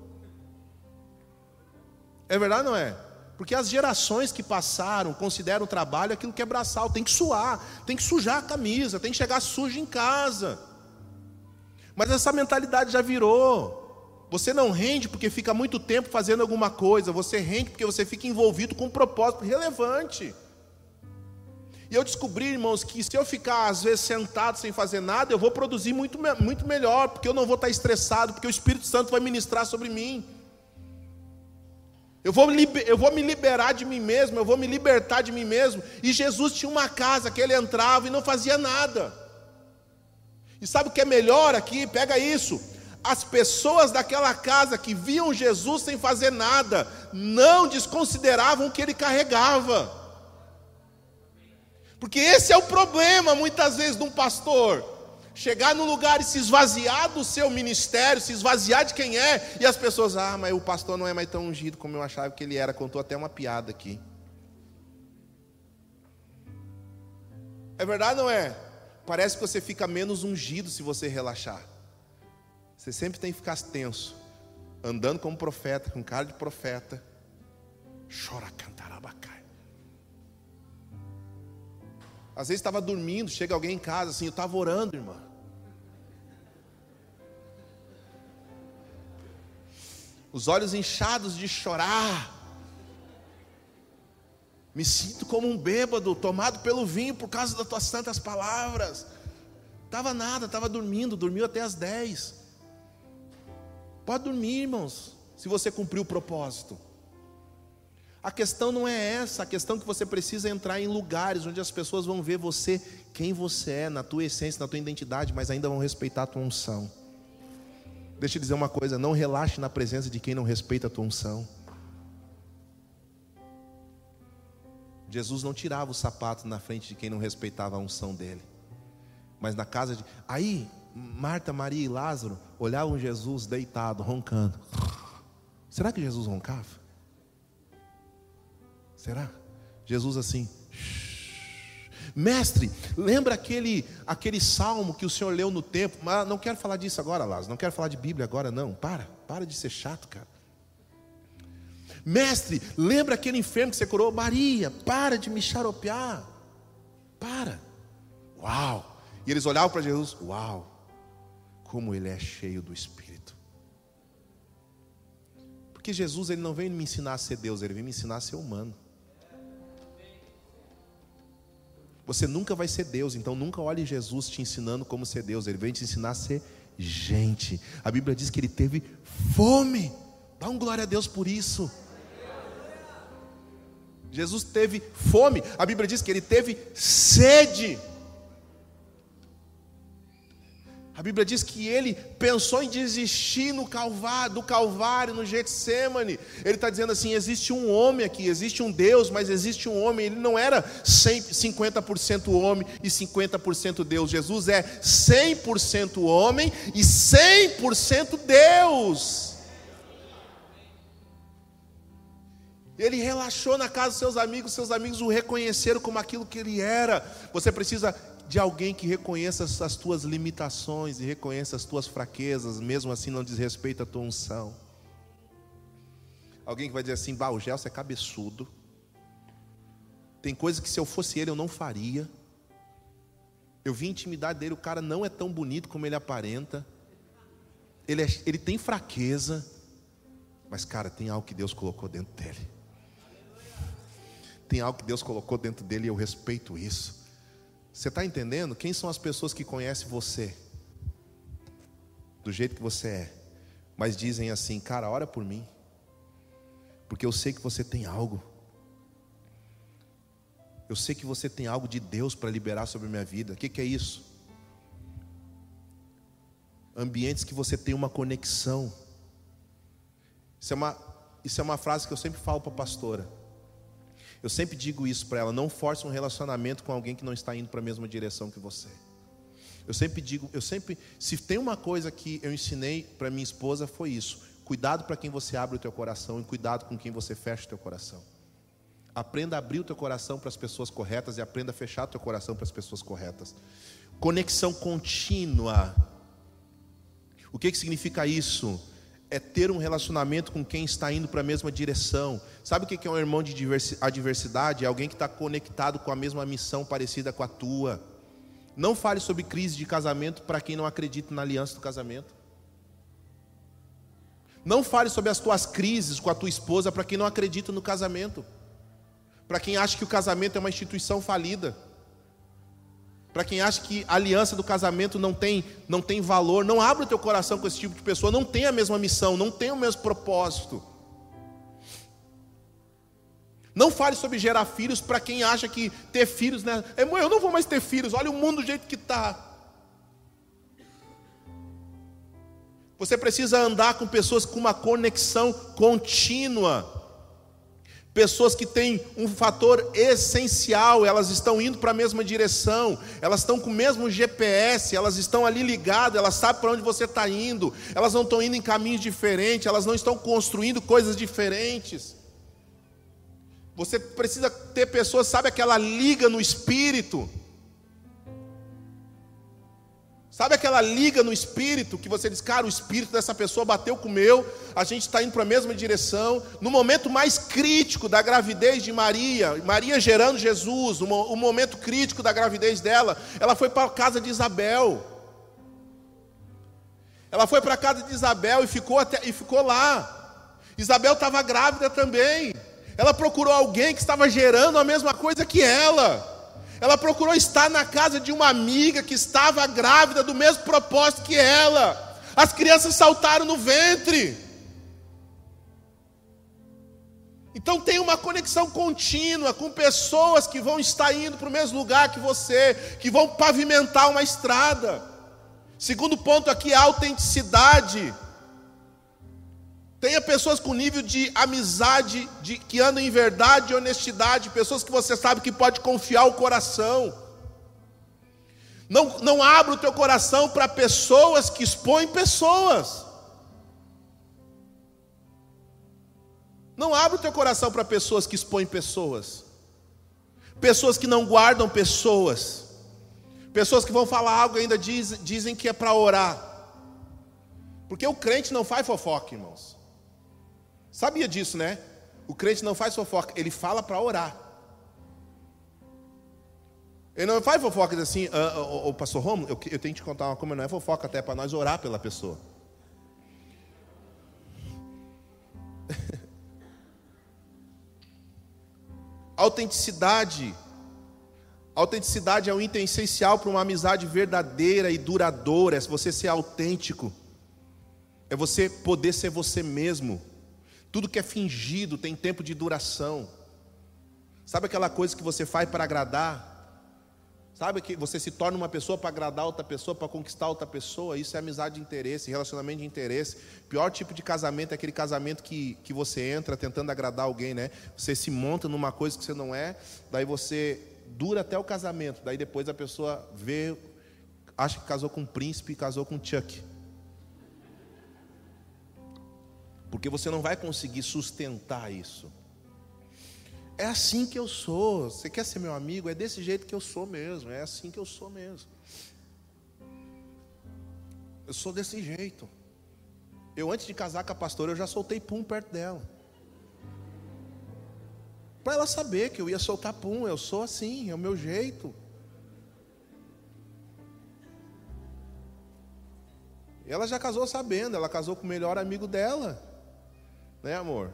É verdade ou não é? Porque as gerações que passaram consideram o trabalho aquilo que é braçal, tem que suar, tem que sujar a camisa, tem que chegar sujo em casa. Mas essa mentalidade já virou. Você não rende porque fica muito tempo fazendo alguma coisa, você rende porque você fica envolvido com um propósito relevante. E eu descobri, irmãos, que se eu ficar às vezes sentado sem fazer nada, eu vou produzir muito, muito melhor, porque eu não vou estar estressado, porque o Espírito Santo vai ministrar sobre mim. Eu vou, eu vou me liberar de mim mesmo, eu vou me libertar de mim mesmo. E Jesus tinha uma casa que ele entrava e não fazia nada. E sabe o que é melhor aqui? Pega isso. As pessoas daquela casa que viam Jesus sem fazer nada, não desconsideravam o que ele carregava. Porque esse é o problema, muitas vezes, de um pastor. Chegar no lugar e se esvaziar do seu ministério, se esvaziar de quem é, e as pessoas, ah, mas o pastor não é mais tão ungido como eu achava que ele era. Contou até uma piada aqui. É verdade ou não é? Parece que você fica menos ungido se você relaxar. Você sempre tem que ficar tenso, andando como profeta, com cara de profeta. Chora, cantarabacai. Às vezes estava dormindo, chega alguém em casa assim, eu estava orando, irmã. Os olhos inchados de chorar. Me sinto como um bêbado, tomado pelo vinho por causa das tuas santas palavras. Estava nada, estava dormindo, dormiu até as 10. Pode dormir, irmãos, se você cumpriu o propósito. A questão não é essa, a questão é que você precisa entrar em lugares onde as pessoas vão ver você, quem você é, na tua essência, na tua identidade, mas ainda vão respeitar a tua unção. Deixa eu dizer uma coisa, não relaxe na presença de quem não respeita a tua unção. Jesus não tirava o sapato na frente de quem não respeitava a unção dele. Mas na casa de. Aí, Marta, Maria e Lázaro olhavam Jesus deitado, roncando. Será que Jesus roncava? Será? Jesus assim. Mestre, lembra aquele, aquele salmo que o senhor leu no tempo? Mas não quero falar disso agora, Lázaro. Não quero falar de Bíblia agora, não. Para, para de ser chato, cara. Mestre, lembra aquele enfermo que você curou? Maria, para de me xaropear. Para. Uau. E eles olhavam para Jesus. Uau. Como ele é cheio do Espírito. Porque Jesus ele não veio me ensinar a ser Deus, ele veio me ensinar a ser humano. Você nunca vai ser Deus, então nunca olhe Jesus te ensinando como ser Deus, ele veio te ensinar a ser gente. A Bíblia diz que ele teve fome. Dá um glória a Deus por isso. Jesus teve fome, a Bíblia diz que ele teve sede. A Bíblia diz que ele pensou em desistir no Calvário, do Calvário, no Getsemane. Ele está dizendo assim: existe um homem aqui, existe um Deus, mas existe um homem. Ele não era 50% homem e 50% Deus. Jesus é 100% homem e 100% Deus. Ele relaxou na casa dos seus amigos, seus amigos o reconheceram como aquilo que ele era. Você precisa de alguém que reconheça as tuas limitações e reconheça as tuas fraquezas, mesmo assim não desrespeita a tua unção. Alguém que vai dizer assim: bah, o Gelson é cabeçudo. Tem coisas que se eu fosse ele eu não faria. Eu vi a intimidade dele, o cara não é tão bonito como ele aparenta. Ele, é, ele tem fraqueza. Mas, cara, tem algo que Deus colocou dentro dele. Tem algo que Deus colocou dentro dele e eu respeito isso. Você está entendendo? Quem são as pessoas que conhecem você? Do jeito que você é. Mas dizem assim, cara, ora por mim. Porque eu sei que você tem algo. Eu sei que você tem algo de Deus para liberar sobre a minha vida. O que, que é isso? Ambientes que você tem uma conexão. Isso é uma, isso é uma frase que eu sempre falo para a pastora. Eu sempre digo isso para ela: não force um relacionamento com alguém que não está indo para a mesma direção que você. Eu sempre digo, eu sempre, se tem uma coisa que eu ensinei para minha esposa foi isso: cuidado para quem você abre o teu coração e cuidado com quem você fecha o teu coração. Aprenda a abrir o teu coração para as pessoas corretas e aprenda a fechar o teu coração para as pessoas corretas. Conexão contínua. O que, que significa isso? É ter um relacionamento com quem está indo para a mesma direção. Sabe o que é um irmão de adversidade? É alguém que está conectado com a mesma missão parecida com a tua. Não fale sobre crise de casamento para quem não acredita na aliança do casamento. Não fale sobre as tuas crises com a tua esposa para quem não acredita no casamento. Para quem acha que o casamento é uma instituição falida. Para quem acha que a aliança do casamento não tem, não tem valor, não abre o teu coração com esse tipo de pessoa, não tem a mesma missão, não tem o mesmo propósito. Não fale sobre gerar filhos para quem acha que ter filhos, né? É, eu não vou mais ter filhos, olha o mundo do jeito que está. Você precisa andar com pessoas com uma conexão contínua. Pessoas que têm um fator essencial, elas estão indo para a mesma direção, elas estão com o mesmo GPS, elas estão ali ligadas, elas sabem para onde você está indo, elas não estão indo em caminhos diferentes, elas não estão construindo coisas diferentes. Você precisa ter pessoas, sabe aquela liga no espírito, Sabe aquela liga no espírito que você diz, cara, o espírito dessa pessoa bateu com o meu, a gente está indo para a mesma direção. No momento mais crítico da gravidez de Maria, Maria gerando Jesus, o momento crítico da gravidez dela, ela foi para a casa de Isabel. Ela foi para a casa de Isabel e ficou, até, e ficou lá. Isabel estava grávida também. Ela procurou alguém que estava gerando a mesma coisa que ela. Ela procurou estar na casa de uma amiga que estava grávida do mesmo propósito que ela. As crianças saltaram no ventre. Então tem uma conexão contínua com pessoas que vão estar indo para o mesmo lugar que você, que vão pavimentar uma estrada. Segundo ponto aqui, a autenticidade. Tenha pessoas com nível de amizade, de, que andam em verdade e honestidade, pessoas que você sabe que pode confiar o coração. Não, não abra o teu coração para pessoas que expõem pessoas. Não abra o teu coração para pessoas que expõem pessoas. Pessoas que não guardam pessoas. Pessoas que vão falar algo e ainda diz, dizem que é para orar. Porque o crente não faz fofoca, irmãos. Sabia disso, né? O crente não faz fofoca, ele fala para orar. Ele não faz fofoca assim, ah, ah, ô, pastor Romo, eu, eu, tenho que te contar uma coisa, não é fofoca até para nós orar pela pessoa. Autenticidade. Autenticidade é um item essencial para uma amizade verdadeira e duradoura. É você ser autêntico. É você poder ser você mesmo. Tudo que é fingido tem tempo de duração. Sabe aquela coisa que você faz para agradar? Sabe que você se torna uma pessoa para agradar outra pessoa, para conquistar outra pessoa? Isso é amizade de interesse, relacionamento de interesse. O pior tipo de casamento é aquele casamento que, que você entra tentando agradar alguém, né? Você se monta numa coisa que você não é, daí você dura até o casamento, daí depois a pessoa vê, acha que casou com um príncipe e casou com um Chuck. Porque você não vai conseguir sustentar isso. É assim que eu sou. Você quer ser meu amigo? É desse jeito que eu sou mesmo. É assim que eu sou mesmo. Eu sou desse jeito. Eu, antes de casar com a pastora, eu já soltei pum perto dela. Para ela saber que eu ia soltar pum. Eu sou assim, é o meu jeito. Ela já casou sabendo, ela casou com o melhor amigo dela. Né, amor?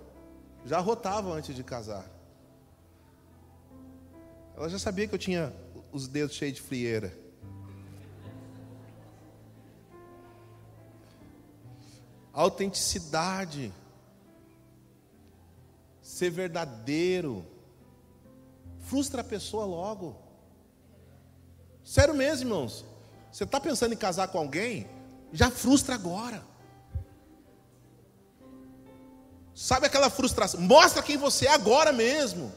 Já rotava antes de casar. Ela já sabia que eu tinha os dedos cheios de frieira. Autenticidade. Ser verdadeiro. Frustra a pessoa logo. Sério mesmo, irmãos. Você está pensando em casar com alguém? Já frustra agora. Sabe aquela frustração? Mostra quem você é agora mesmo.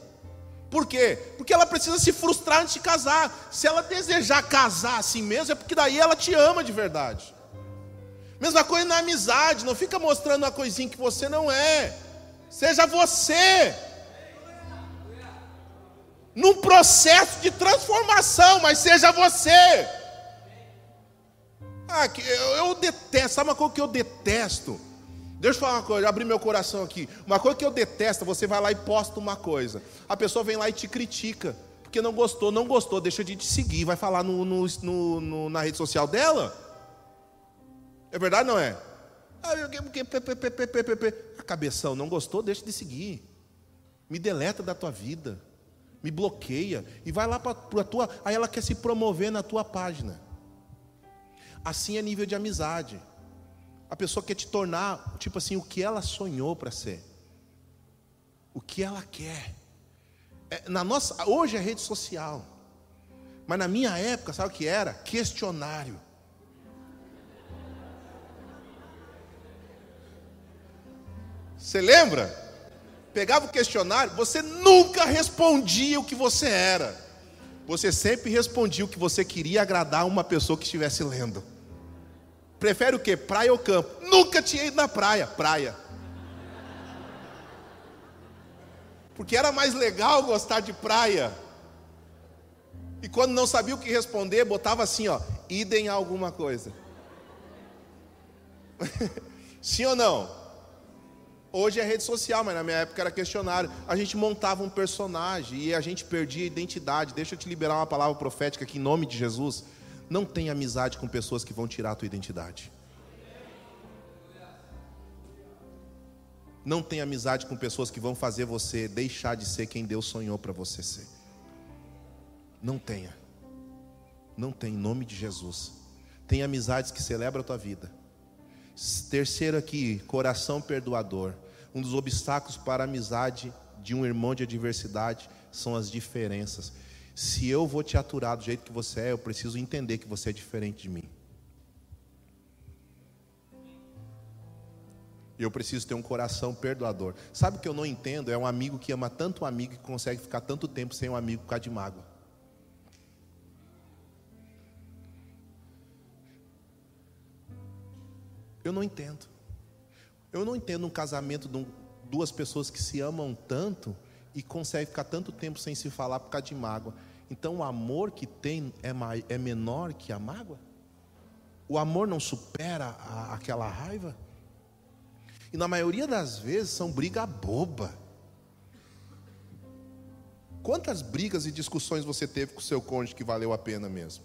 Por quê? Porque ela precisa se frustrar antes de casar. Se ela desejar casar assim mesmo, é porque daí ela te ama de verdade. Mesma coisa na amizade, não fica mostrando uma coisinha que você não é. Seja você. Num processo de transformação, mas seja você. Ah, eu, eu detesto, sabe uma coisa que eu detesto? Deixa eu falar uma coisa, abrir meu coração aqui. Uma coisa que eu detesto, você vai lá e posta uma coisa. A pessoa vem lá e te critica. Porque não gostou, não gostou, deixa de te seguir, vai falar no, no, no, na rede social dela. É verdade não é? A cabeção, não gostou, deixa de seguir. Me deleta da tua vida. Me bloqueia. E vai lá para a tua. Aí ela quer se promover na tua página. Assim é nível de amizade. A pessoa quer te tornar, tipo assim, o que ela sonhou para ser. O que ela quer. É, na nossa, hoje é rede social. Mas na minha época, sabe o que era? Questionário. Você lembra? Pegava o questionário, você nunca respondia o que você era. Você sempre respondia o que você queria agradar uma pessoa que estivesse lendo. Prefere o quê? Praia ou campo? Nunca tinha ido na praia. Praia. Porque era mais legal gostar de praia. E quando não sabia o que responder, botava assim, ó, idem alguma coisa. Sim ou não? Hoje é rede social, mas na minha época era questionário. A gente montava um personagem e a gente perdia a identidade. Deixa eu te liberar uma palavra profética aqui em nome de Jesus. Não tenha amizade com pessoas que vão tirar a tua identidade. Não tenha amizade com pessoas que vão fazer você deixar de ser quem Deus sonhou para você ser. Não tenha. Não tem, em nome de Jesus. Tenha amizades que celebram a tua vida Terceiro aqui, coração perdoador. Um dos obstáculos para a amizade de um irmão de adversidade são as diferenças. Se eu vou te aturar do jeito que você é, eu preciso entender que você é diferente de mim. Eu preciso ter um coração perdoador. Sabe o que eu não entendo? É um amigo que ama tanto um amigo que consegue ficar tanto tempo sem um amigo por causa de mágoa. Eu não entendo. Eu não entendo um casamento de duas pessoas que se amam tanto e conseguem ficar tanto tempo sem se falar por causa de mágoa. Então o amor que tem é, é menor que a mágoa? O amor não supera a, aquela raiva? E na maioria das vezes são briga boba. Quantas brigas e discussões você teve com o seu cônjuge que valeu a pena mesmo?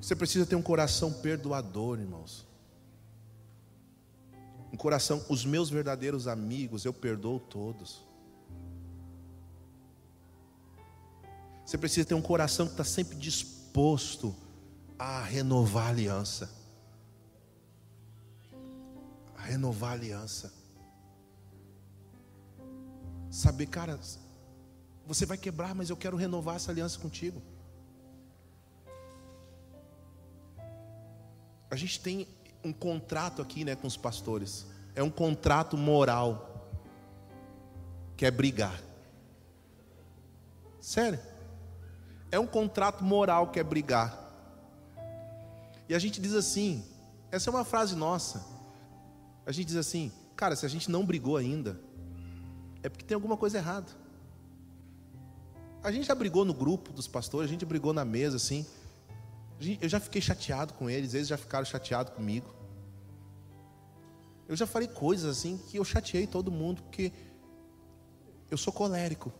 Você precisa ter um coração perdoador, irmãos. Um coração, os meus verdadeiros amigos, eu perdoo todos. Você precisa ter um coração que está sempre disposto a renovar a aliança. A renovar a aliança. Saber, cara, você vai quebrar, mas eu quero renovar essa aliança contigo. a gente tem um contrato aqui, né, com os pastores. É um contrato moral. Que é brigar. Sério? É um contrato moral que é brigar. E a gente diz assim, essa é uma frase nossa. A gente diz assim, cara, se a gente não brigou ainda, é porque tem alguma coisa errada. A gente já brigou no grupo dos pastores, a gente brigou na mesa assim. Eu já fiquei chateado com eles, eles já ficaram chateados comigo. Eu já falei coisas assim que eu chateei todo mundo, porque eu sou colérico.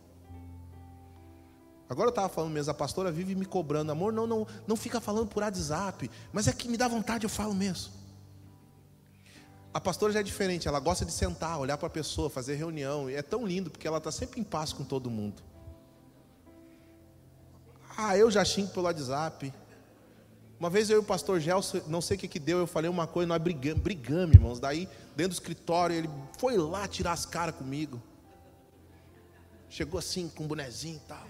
Agora eu estava falando mesmo, a pastora vive me cobrando, amor, não, não, não fica falando por WhatsApp, mas é que me dá vontade, eu falo mesmo. A pastora já é diferente, ela gosta de sentar, olhar para a pessoa, fazer reunião, e é tão lindo, porque ela está sempre em paz com todo mundo. Ah, eu já xingo pelo WhatsApp, uma vez eu e o pastor Gelson, não sei o que, que deu, eu falei uma coisa, nós brigamos, brigamos, irmãos. Daí, dentro do escritório, ele foi lá tirar as caras comigo. Chegou assim, com um bonezinho e tal.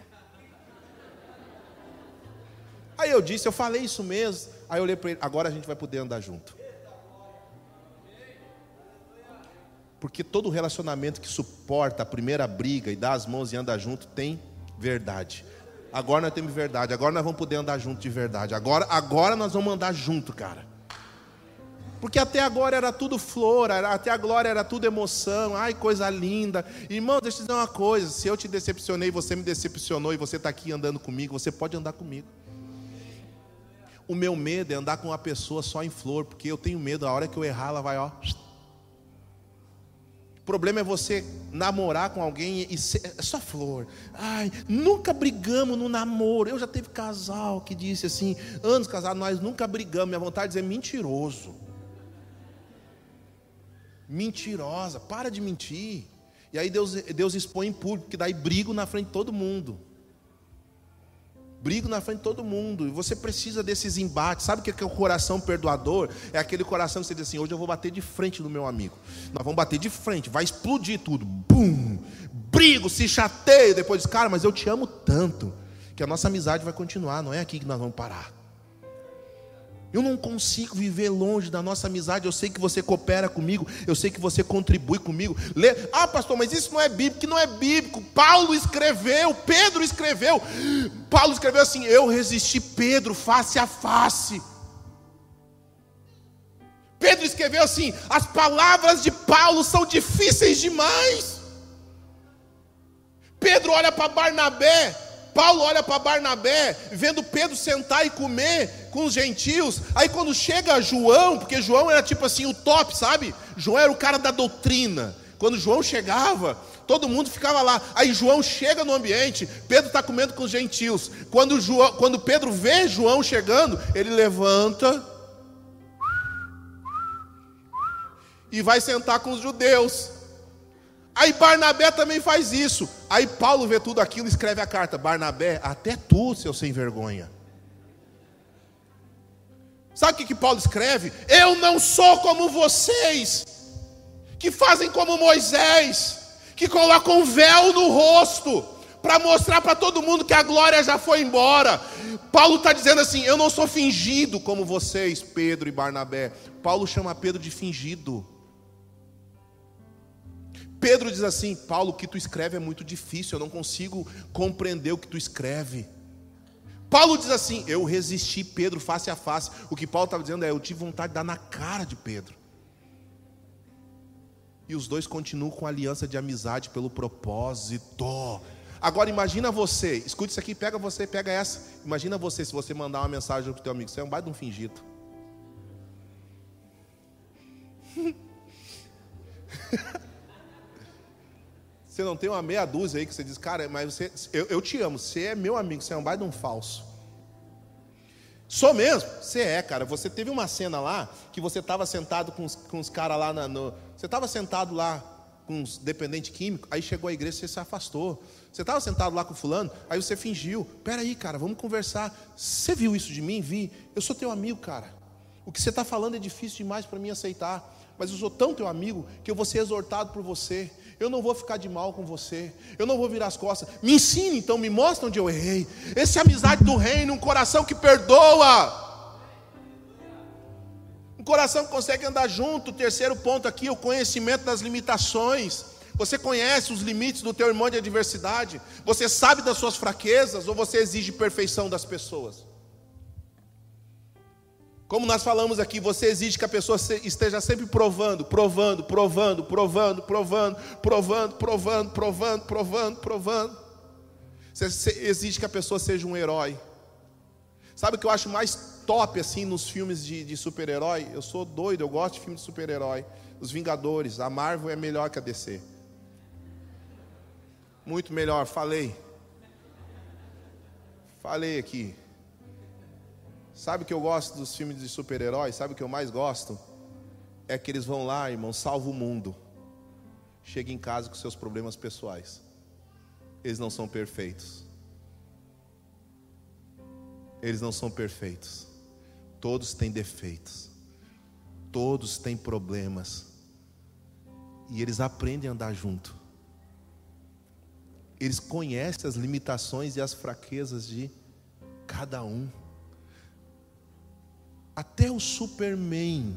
Aí eu disse, eu falei isso mesmo. Aí eu olhei para ele, agora a gente vai poder andar junto. Porque todo relacionamento que suporta a primeira briga e dá as mãos e anda junto tem verdade. Agora nós temos verdade. Agora nós vamos poder andar junto de verdade. Agora, agora nós vamos andar junto, cara. Porque até agora era tudo flor, até agora era tudo emoção, ai, coisa linda. Irmão, deixa eu te dizer uma coisa: se eu te decepcionei, você me decepcionou e você está aqui andando comigo, você pode andar comigo. O meu medo é andar com uma pessoa só em flor, porque eu tenho medo, a hora que eu errar, ela vai, ó, o problema é você namorar com alguém e ser, é só flor. Ai, nunca brigamos no namoro. Eu já teve casal que disse assim, anos casados, nós nunca brigamos. Minha vontade de dizer mentiroso. Mentirosa, para de mentir. E aí Deus, Deus expõe em público, que daí brigo na frente de todo mundo brigo na frente de todo mundo. E você precisa desses embates. Sabe o que é o coração perdoador? É aquele coração que você diz assim: hoje eu vou bater de frente no meu amigo. Nós vamos bater de frente, vai explodir tudo. Bum! Brigo, se chateio. Depois diz, cara, mas eu te amo tanto. Que a nossa amizade vai continuar, não é aqui que nós vamos parar. Eu não consigo viver longe da nossa amizade. Eu sei que você coopera comigo, eu sei que você contribui comigo. Lê... Ah, pastor, mas isso não é bíblico, que não é bíblico. Paulo escreveu, Pedro escreveu. Paulo escreveu assim: Eu resisti Pedro face a face. Pedro escreveu assim: As palavras de Paulo são difíceis demais. Pedro olha para Barnabé, Paulo olha para Barnabé, vendo Pedro sentar e comer com os gentios. Aí quando chega João, porque João era tipo assim o top, sabe? João era o cara da doutrina. Quando João chegava, todo mundo ficava lá. Aí João chega no ambiente, Pedro está comendo com os gentios. Quando, João, quando Pedro vê João chegando, ele levanta e vai sentar com os judeus. Aí Barnabé também faz isso. Aí Paulo vê tudo aquilo e escreve a carta: Barnabé, até tu, seu sem vergonha. Sabe o que, que Paulo escreve? Eu não sou como vocês, que fazem como Moisés, que colocam um véu no rosto, para mostrar para todo mundo que a glória já foi embora. Paulo está dizendo assim: Eu não sou fingido como vocês, Pedro e Barnabé. Paulo chama Pedro de fingido. Pedro diz assim: Paulo, o que tu escreve é muito difícil, eu não consigo compreender o que tu escreve. Paulo diz assim: Eu resisti Pedro face a face. O que Paulo estava dizendo é: Eu tive vontade de dar na cara de Pedro. E os dois continuam com aliança de amizade pelo propósito. Agora imagina você, escute isso aqui, pega você, pega essa. Imagina você se você mandar uma mensagem para o teu amigo, você é um baita de um fingido. Você não tem uma meia dúzia aí que você diz, cara, mas você, eu, eu te amo, você é meu amigo, você é um baita de um falso. Sou mesmo? Você é, cara. Você teve uma cena lá que você estava sentado com os, com os caras lá na, no. Você estava sentado lá com os dependentes químicos, aí chegou a igreja e você se afastou. Você estava sentado lá com o fulano, aí você fingiu. Peraí, cara, vamos conversar. Você viu isso de mim? Vi. Eu sou teu amigo, cara. O que você está falando é difícil demais para mim aceitar. Mas eu sou tão teu amigo que eu vou ser exortado por você. Eu não vou ficar de mal com você. Eu não vou virar as costas. Me ensine então, me mostra onde eu errei. Essa é a amizade do reino, um coração que perdoa. Um coração que consegue andar junto. Terceiro ponto aqui, o conhecimento das limitações. Você conhece os limites do teu irmão de adversidade? Você sabe das suas fraquezas ou você exige perfeição das pessoas? Como nós falamos aqui, você exige que a pessoa esteja sempre provando, provando, provando, provando, provando, provando, provando, provando, provando, provando. Você exige que a pessoa seja um herói. Sabe o que eu acho mais top assim nos filmes de, de super-herói? Eu sou doido, eu gosto de filmes de super-herói. Os Vingadores, a Marvel é melhor que a DC. Muito melhor, falei. Falei aqui. Sabe o que eu gosto dos filmes de super-heróis? Sabe o que eu mais gosto? É que eles vão lá, irmão, salva o mundo. Chega em casa com seus problemas pessoais. Eles não são perfeitos. Eles não são perfeitos. Todos têm defeitos. Todos têm problemas. E eles aprendem a andar junto. Eles conhecem as limitações e as fraquezas de cada um. Até o Superman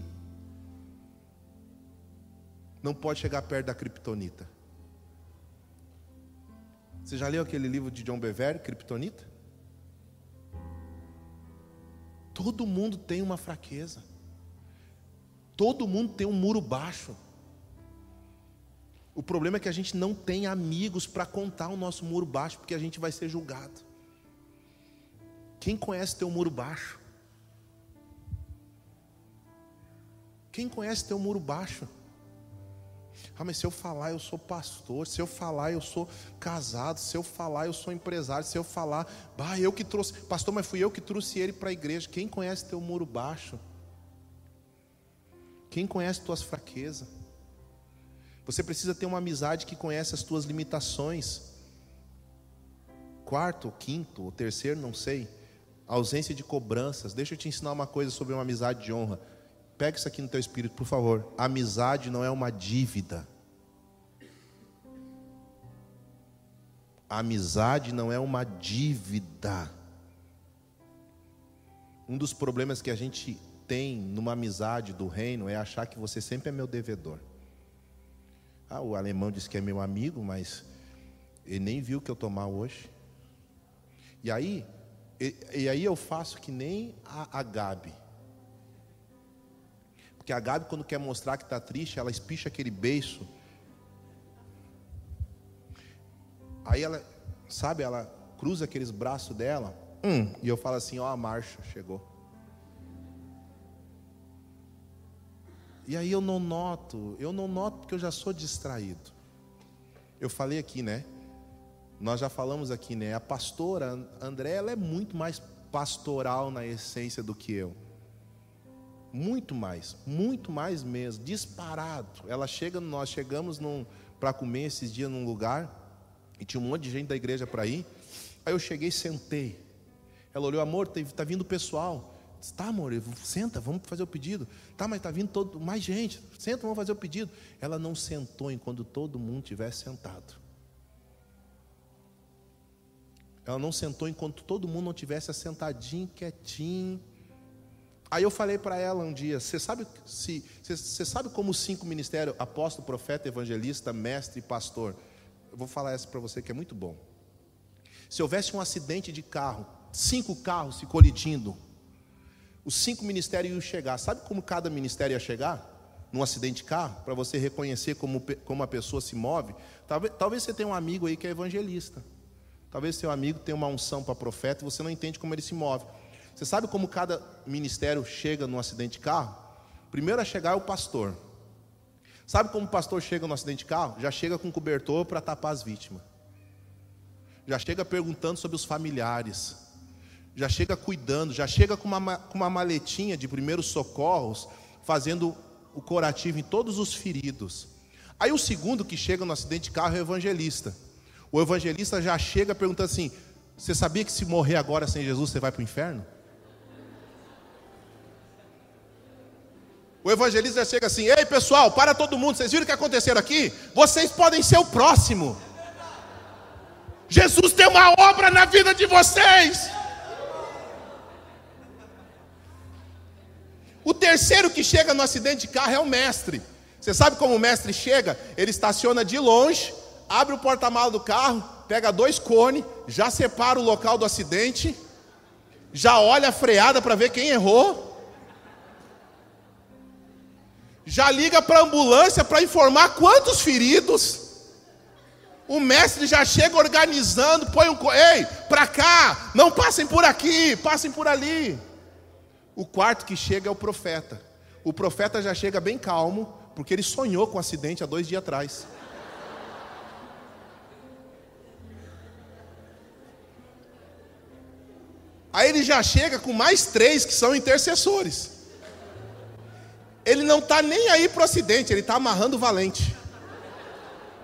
não pode chegar perto da Kryptonita. Você já leu aquele livro de John Bevere, Kryptonita? Todo mundo tem uma fraqueza. Todo mundo tem um muro baixo. O problema é que a gente não tem amigos para contar o nosso muro baixo, porque a gente vai ser julgado. Quem conhece teu muro baixo? Quem conhece teu muro baixo? Ah, mas se eu falar eu sou pastor, se eu falar eu sou casado, se eu falar eu sou empresário, se eu falar, bah, eu que trouxe, pastor, mas fui eu que trouxe ele para a igreja. Quem conhece teu muro baixo? Quem conhece tuas fraquezas? Você precisa ter uma amizade que conhece as tuas limitações. Quarto, quinto, ou terceiro, não sei. Ausência de cobranças. Deixa eu te ensinar uma coisa sobre uma amizade de honra. Pega isso aqui no teu espírito, por favor. Amizade não é uma dívida. Amizade não é uma dívida. Um dos problemas que a gente tem numa amizade do reino é achar que você sempre é meu devedor. Ah, o alemão disse que é meu amigo, mas ele nem viu que eu tomar hoje. E aí, e, e, aí eu faço que nem a, a Gabi. Porque a Gabi, quando quer mostrar que está triste, ela espicha aquele beiço. Aí ela, sabe, ela cruza aqueles braços dela. Hum, e eu falo assim: ó, a marcha chegou. E aí eu não noto, eu não noto porque eu já sou distraído. Eu falei aqui, né? Nós já falamos aqui, né? A pastora André, ela é muito mais pastoral na essência do que eu. Muito mais, muito mais mesmo, disparado. Ela chega, nós chegamos para comer esses dias num lugar e tinha um monte de gente da igreja para ir. Aí eu cheguei, sentei. Ela olhou, amor, está vindo o pessoal. Disse, tá, amor, senta, vamos fazer o pedido. Tá, mas está vindo todo, mais gente. Senta, vamos fazer o pedido. Ela não sentou enquanto todo mundo tivesse sentado. Ela não sentou enquanto todo mundo não tivesse assentadinho, quietinho. Aí eu falei para ela um dia: você sabe se você sabe como os cinco ministérios, apóstolo, profeta, evangelista, mestre e pastor. Eu vou falar essa para você que é muito bom. Se houvesse um acidente de carro, cinco carros se colidindo, os cinco ministérios iam chegar. Sabe como cada ministério ia chegar? Num acidente de carro, para você reconhecer como, como a pessoa se move. Talvez, talvez você tenha um amigo aí que é evangelista. Talvez seu amigo tenha uma unção para profeta e você não entende como ele se move. Você sabe como cada ministério chega num acidente de carro? Primeiro a chegar é o pastor. Sabe como o pastor chega no acidente de carro? Já chega com cobertor para tapar as vítimas. Já chega perguntando sobre os familiares. Já chega cuidando. Já chega com uma, com uma maletinha de primeiros socorros, fazendo o curativo em todos os feridos. Aí o segundo que chega no acidente de carro é o evangelista. O evangelista já chega perguntando assim: Você sabia que se morrer agora sem Jesus você vai para o inferno? O evangelista chega assim: Ei pessoal, para todo mundo, vocês viram o que aconteceu aqui? Vocês podem ser o próximo. Jesus tem uma obra na vida de vocês. O terceiro que chega no acidente de carro é o mestre. Você sabe como o mestre chega? Ele estaciona de longe, abre o porta-malas do carro, pega dois cones, já separa o local do acidente, já olha a freada para ver quem errou, já liga para a ambulância para informar quantos feridos. O mestre já chega organizando, põe um. Ei, para cá, não passem por aqui, passem por ali. O quarto que chega é o profeta. O profeta já chega bem calmo, porque ele sonhou com um acidente há dois dias atrás. Aí ele já chega com mais três que são intercessores. Ele não está nem aí para o acidente, ele está amarrando o valente.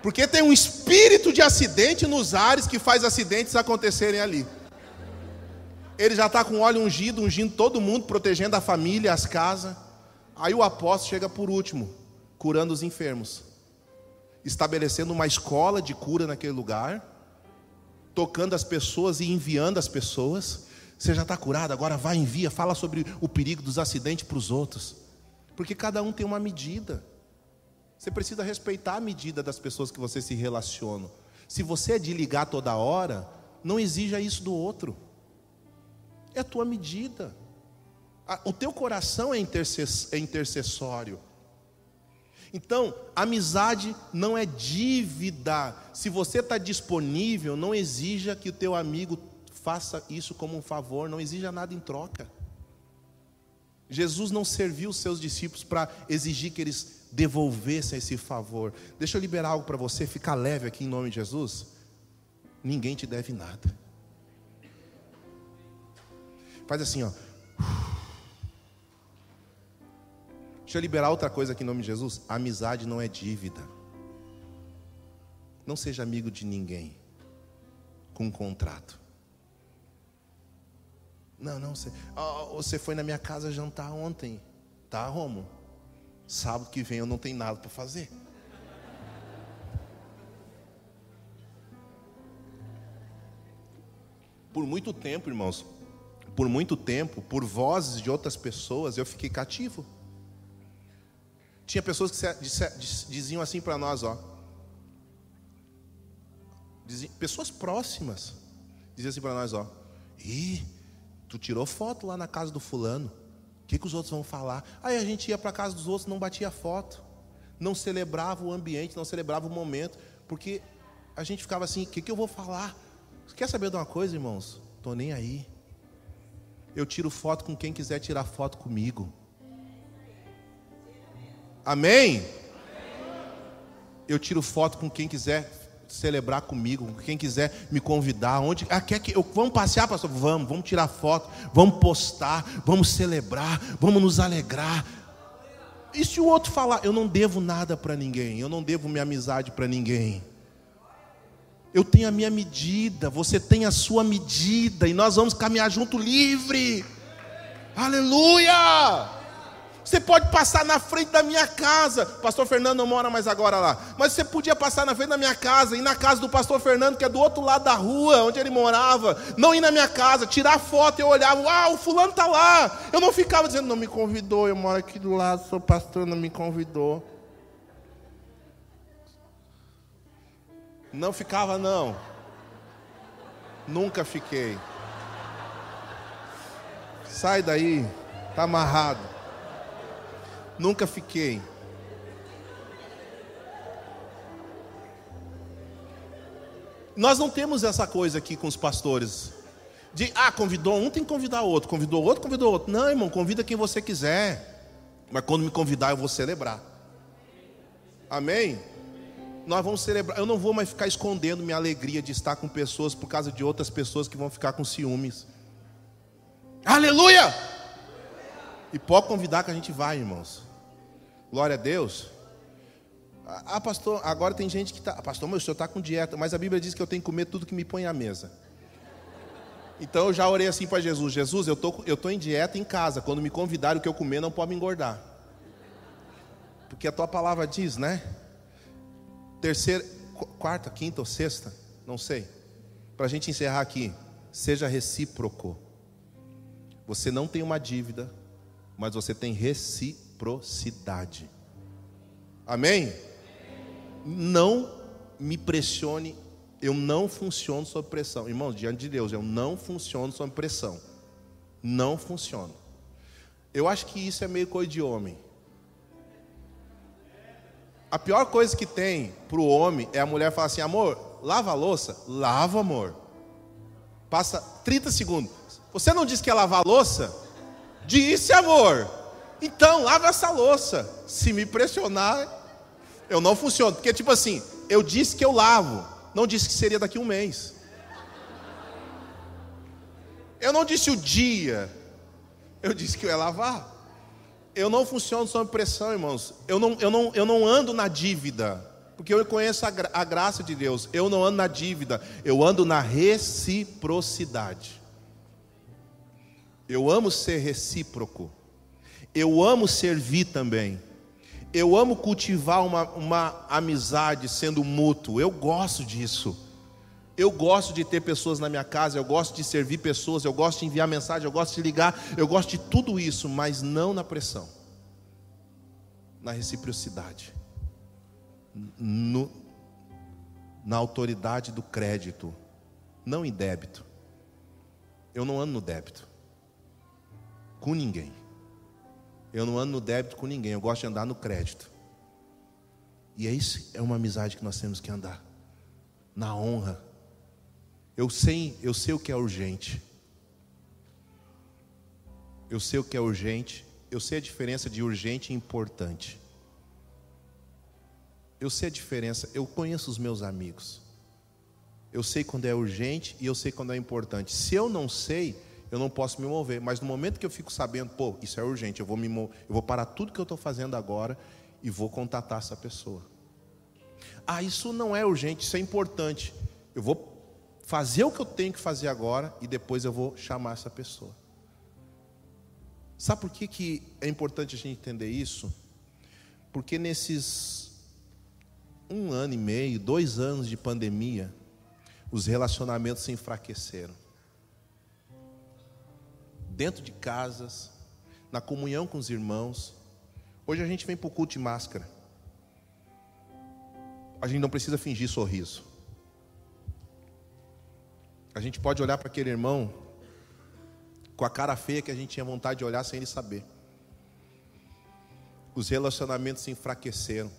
Porque tem um espírito de acidente nos ares que faz acidentes acontecerem ali. Ele já está com óleo ungido, ungindo todo mundo, protegendo a família, as casas. Aí o apóstolo chega por último, curando os enfermos, estabelecendo uma escola de cura naquele lugar, tocando as pessoas e enviando as pessoas. Você já está curado, agora vai, envia, fala sobre o perigo dos acidentes para os outros. Porque cada um tem uma medida. Você precisa respeitar a medida das pessoas que você se relaciona. Se você é de ligar toda hora, não exija isso do outro. É a tua medida. O teu coração é, é intercessório. Então, amizade não é dívida. Se você está disponível, não exija que o teu amigo faça isso como um favor, não exija nada em troca. Jesus não serviu os seus discípulos para exigir que eles devolvessem esse favor. Deixa eu liberar algo para você, ficar leve aqui em nome de Jesus. Ninguém te deve nada. Faz assim, ó. Deixa eu liberar outra coisa aqui em nome de Jesus. Amizade não é dívida. Não seja amigo de ninguém com um contrato. Não, não, você, oh, você foi na minha casa jantar ontem, tá, Romo? Sábado que vem eu não tenho nada para fazer. Por muito tempo, irmãos, por muito tempo, por vozes de outras pessoas, eu fiquei cativo. Tinha pessoas que diziam assim para nós, ó. Diziam, pessoas próximas diziam assim para nós, ó. Ih, tu tirou foto lá na casa do fulano. O que, que os outros vão falar? Aí a gente ia para a casa dos outros, não batia foto, não celebrava o ambiente, não celebrava o momento, porque a gente ficava assim: o que, que eu vou falar? Quer saber de uma coisa, irmãos? Estou nem aí. Eu tiro foto com quem quiser tirar foto comigo. Amém? Eu tiro foto com quem quiser celebrar comigo, com quem quiser me convidar. Onde ah, quer que eu vamos passear, pastor? Vamos, vamos tirar foto, vamos postar, vamos celebrar, vamos nos alegrar. E se o outro falar, eu não devo nada para ninguém, eu não devo minha amizade para ninguém. Eu tenho a minha medida, você tem a sua medida, e nós vamos caminhar junto livre. Aleluia! Você pode passar na frente da minha casa. Pastor Fernando não mora mais agora lá. Mas você podia passar na frente da minha casa, ir na casa do pastor Fernando, que é do outro lado da rua, onde ele morava. Não ir na minha casa, tirar foto. Eu olhava, uau, o fulano está lá. Eu não ficava dizendo, não me convidou. Eu moro aqui do lado, sou pastor, não me convidou. Não ficava, não. Nunca fiquei. Sai daí, está amarrado. Nunca fiquei. Nós não temos essa coisa aqui com os pastores. De, ah, convidou um, tem que convidar outro. Convidou outro, convidou outro. Não, irmão, convida quem você quiser. Mas quando me convidar, eu vou celebrar. Amém? nós vamos celebrar. Eu não vou mais ficar escondendo minha alegria de estar com pessoas por causa de outras pessoas que vão ficar com ciúmes. Aleluia! E pode convidar que a gente vai, irmãos. Glória a Deus. Ah, pastor, agora tem gente que está. Pastor, meu senhor está com dieta, mas a Bíblia diz que eu tenho que comer tudo que me põe à mesa. Então eu já orei assim para Jesus: Jesus, eu tô, estou tô em dieta em casa. Quando me convidarem o que eu comer, não pode me engordar. Porque a tua palavra diz, né? terceira, quarta, quinta ou sexta, não sei. Para a gente encerrar aqui, seja recíproco. Você não tem uma dívida, mas você tem reciprocidade. Amém? Não me pressione, eu não funciono sob pressão. Irmãos, diante de Deus, eu não funciono sob pressão. Não funciono. Eu acho que isso é meio coisa de homem. A pior coisa que tem para o homem é a mulher falar assim: amor, lava a louça? Lava, amor. Passa 30 segundos. Você não disse que ia lavar a louça? Disse, amor. Então, lava essa louça. Se me pressionar, eu não funciono. Porque, tipo assim, eu disse que eu lavo. Não disse que seria daqui a um mês. Eu não disse o dia. Eu disse que eu ia lavar. Eu não funciono sob pressão, irmãos. Eu não, eu não, eu não ando na dívida. Porque eu conheço a, gra a graça de Deus. Eu não ando na dívida. Eu ando na reciprocidade. Eu amo ser recíproco. Eu amo servir também. Eu amo cultivar uma, uma amizade sendo mútuo. Eu gosto disso. Eu gosto de ter pessoas na minha casa, eu gosto de servir pessoas, eu gosto de enviar mensagem, eu gosto de ligar, eu gosto de tudo isso, mas não na pressão, na reciprocidade, no, na autoridade do crédito, não em débito. Eu não ando no débito com ninguém. Eu não ando no débito com ninguém, eu gosto de andar no crédito. E é isso, é uma amizade que nós temos que andar na honra eu sei, eu sei o que é urgente. Eu sei o que é urgente. Eu sei a diferença de urgente e importante. Eu sei a diferença. Eu conheço os meus amigos. Eu sei quando é urgente e eu sei quando é importante. Se eu não sei, eu não posso me mover. Mas no momento que eu fico sabendo, pô, isso é urgente, eu vou me eu vou parar tudo que eu estou fazendo agora e vou contatar essa pessoa. Ah, isso não é urgente, isso é importante. Eu vou fazer o que eu tenho que fazer agora e depois eu vou chamar essa pessoa. Sabe por que, que é importante a gente entender isso? Porque nesses um ano e meio, dois anos de pandemia, os relacionamentos se enfraqueceram. Dentro de casas, na comunhão com os irmãos. Hoje a gente vem para o culto de máscara. A gente não precisa fingir sorriso. A gente pode olhar para aquele irmão com a cara feia que a gente tinha vontade de olhar sem ele saber. Os relacionamentos se enfraqueceram.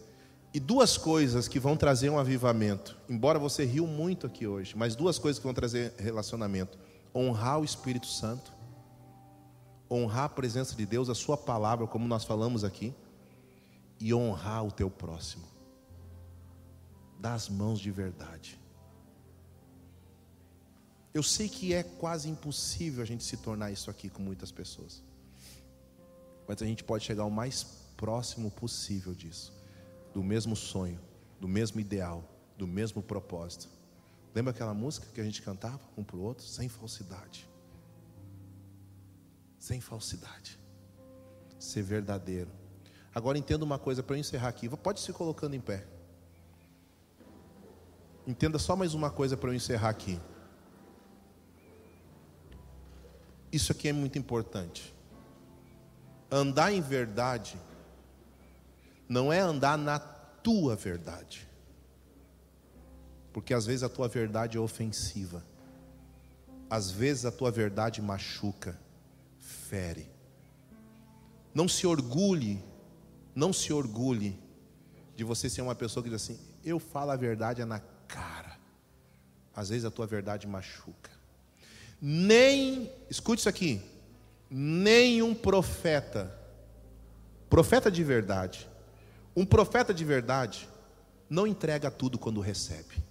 E duas coisas que vão trazer um avivamento. Embora você riu muito aqui hoje, mas duas coisas que vão trazer relacionamento: honrar o Espírito Santo, honrar a presença de Deus, a sua palavra, como nós falamos aqui, e honrar o teu próximo. Das mãos de verdade. Eu sei que é quase impossível a gente se tornar isso aqui com muitas pessoas. Mas a gente pode chegar o mais próximo possível disso. Do mesmo sonho, do mesmo ideal, do mesmo propósito. Lembra aquela música que a gente cantava um para o outro? Sem falsidade. Sem falsidade. Ser verdadeiro. Agora entenda uma coisa para eu encerrar aqui. Pode se colocando em pé. Entenda só mais uma coisa para eu encerrar aqui. Isso aqui é muito importante. Andar em verdade não é andar na tua verdade. Porque às vezes a tua verdade é ofensiva. Às vezes a tua verdade machuca, fere. Não se orgulhe, não se orgulhe de você ser uma pessoa que diz assim: eu falo a verdade é na cara. Às vezes a tua verdade machuca nem, escute isso aqui, nenhum profeta, profeta de verdade, um profeta de verdade, não entrega tudo quando recebe.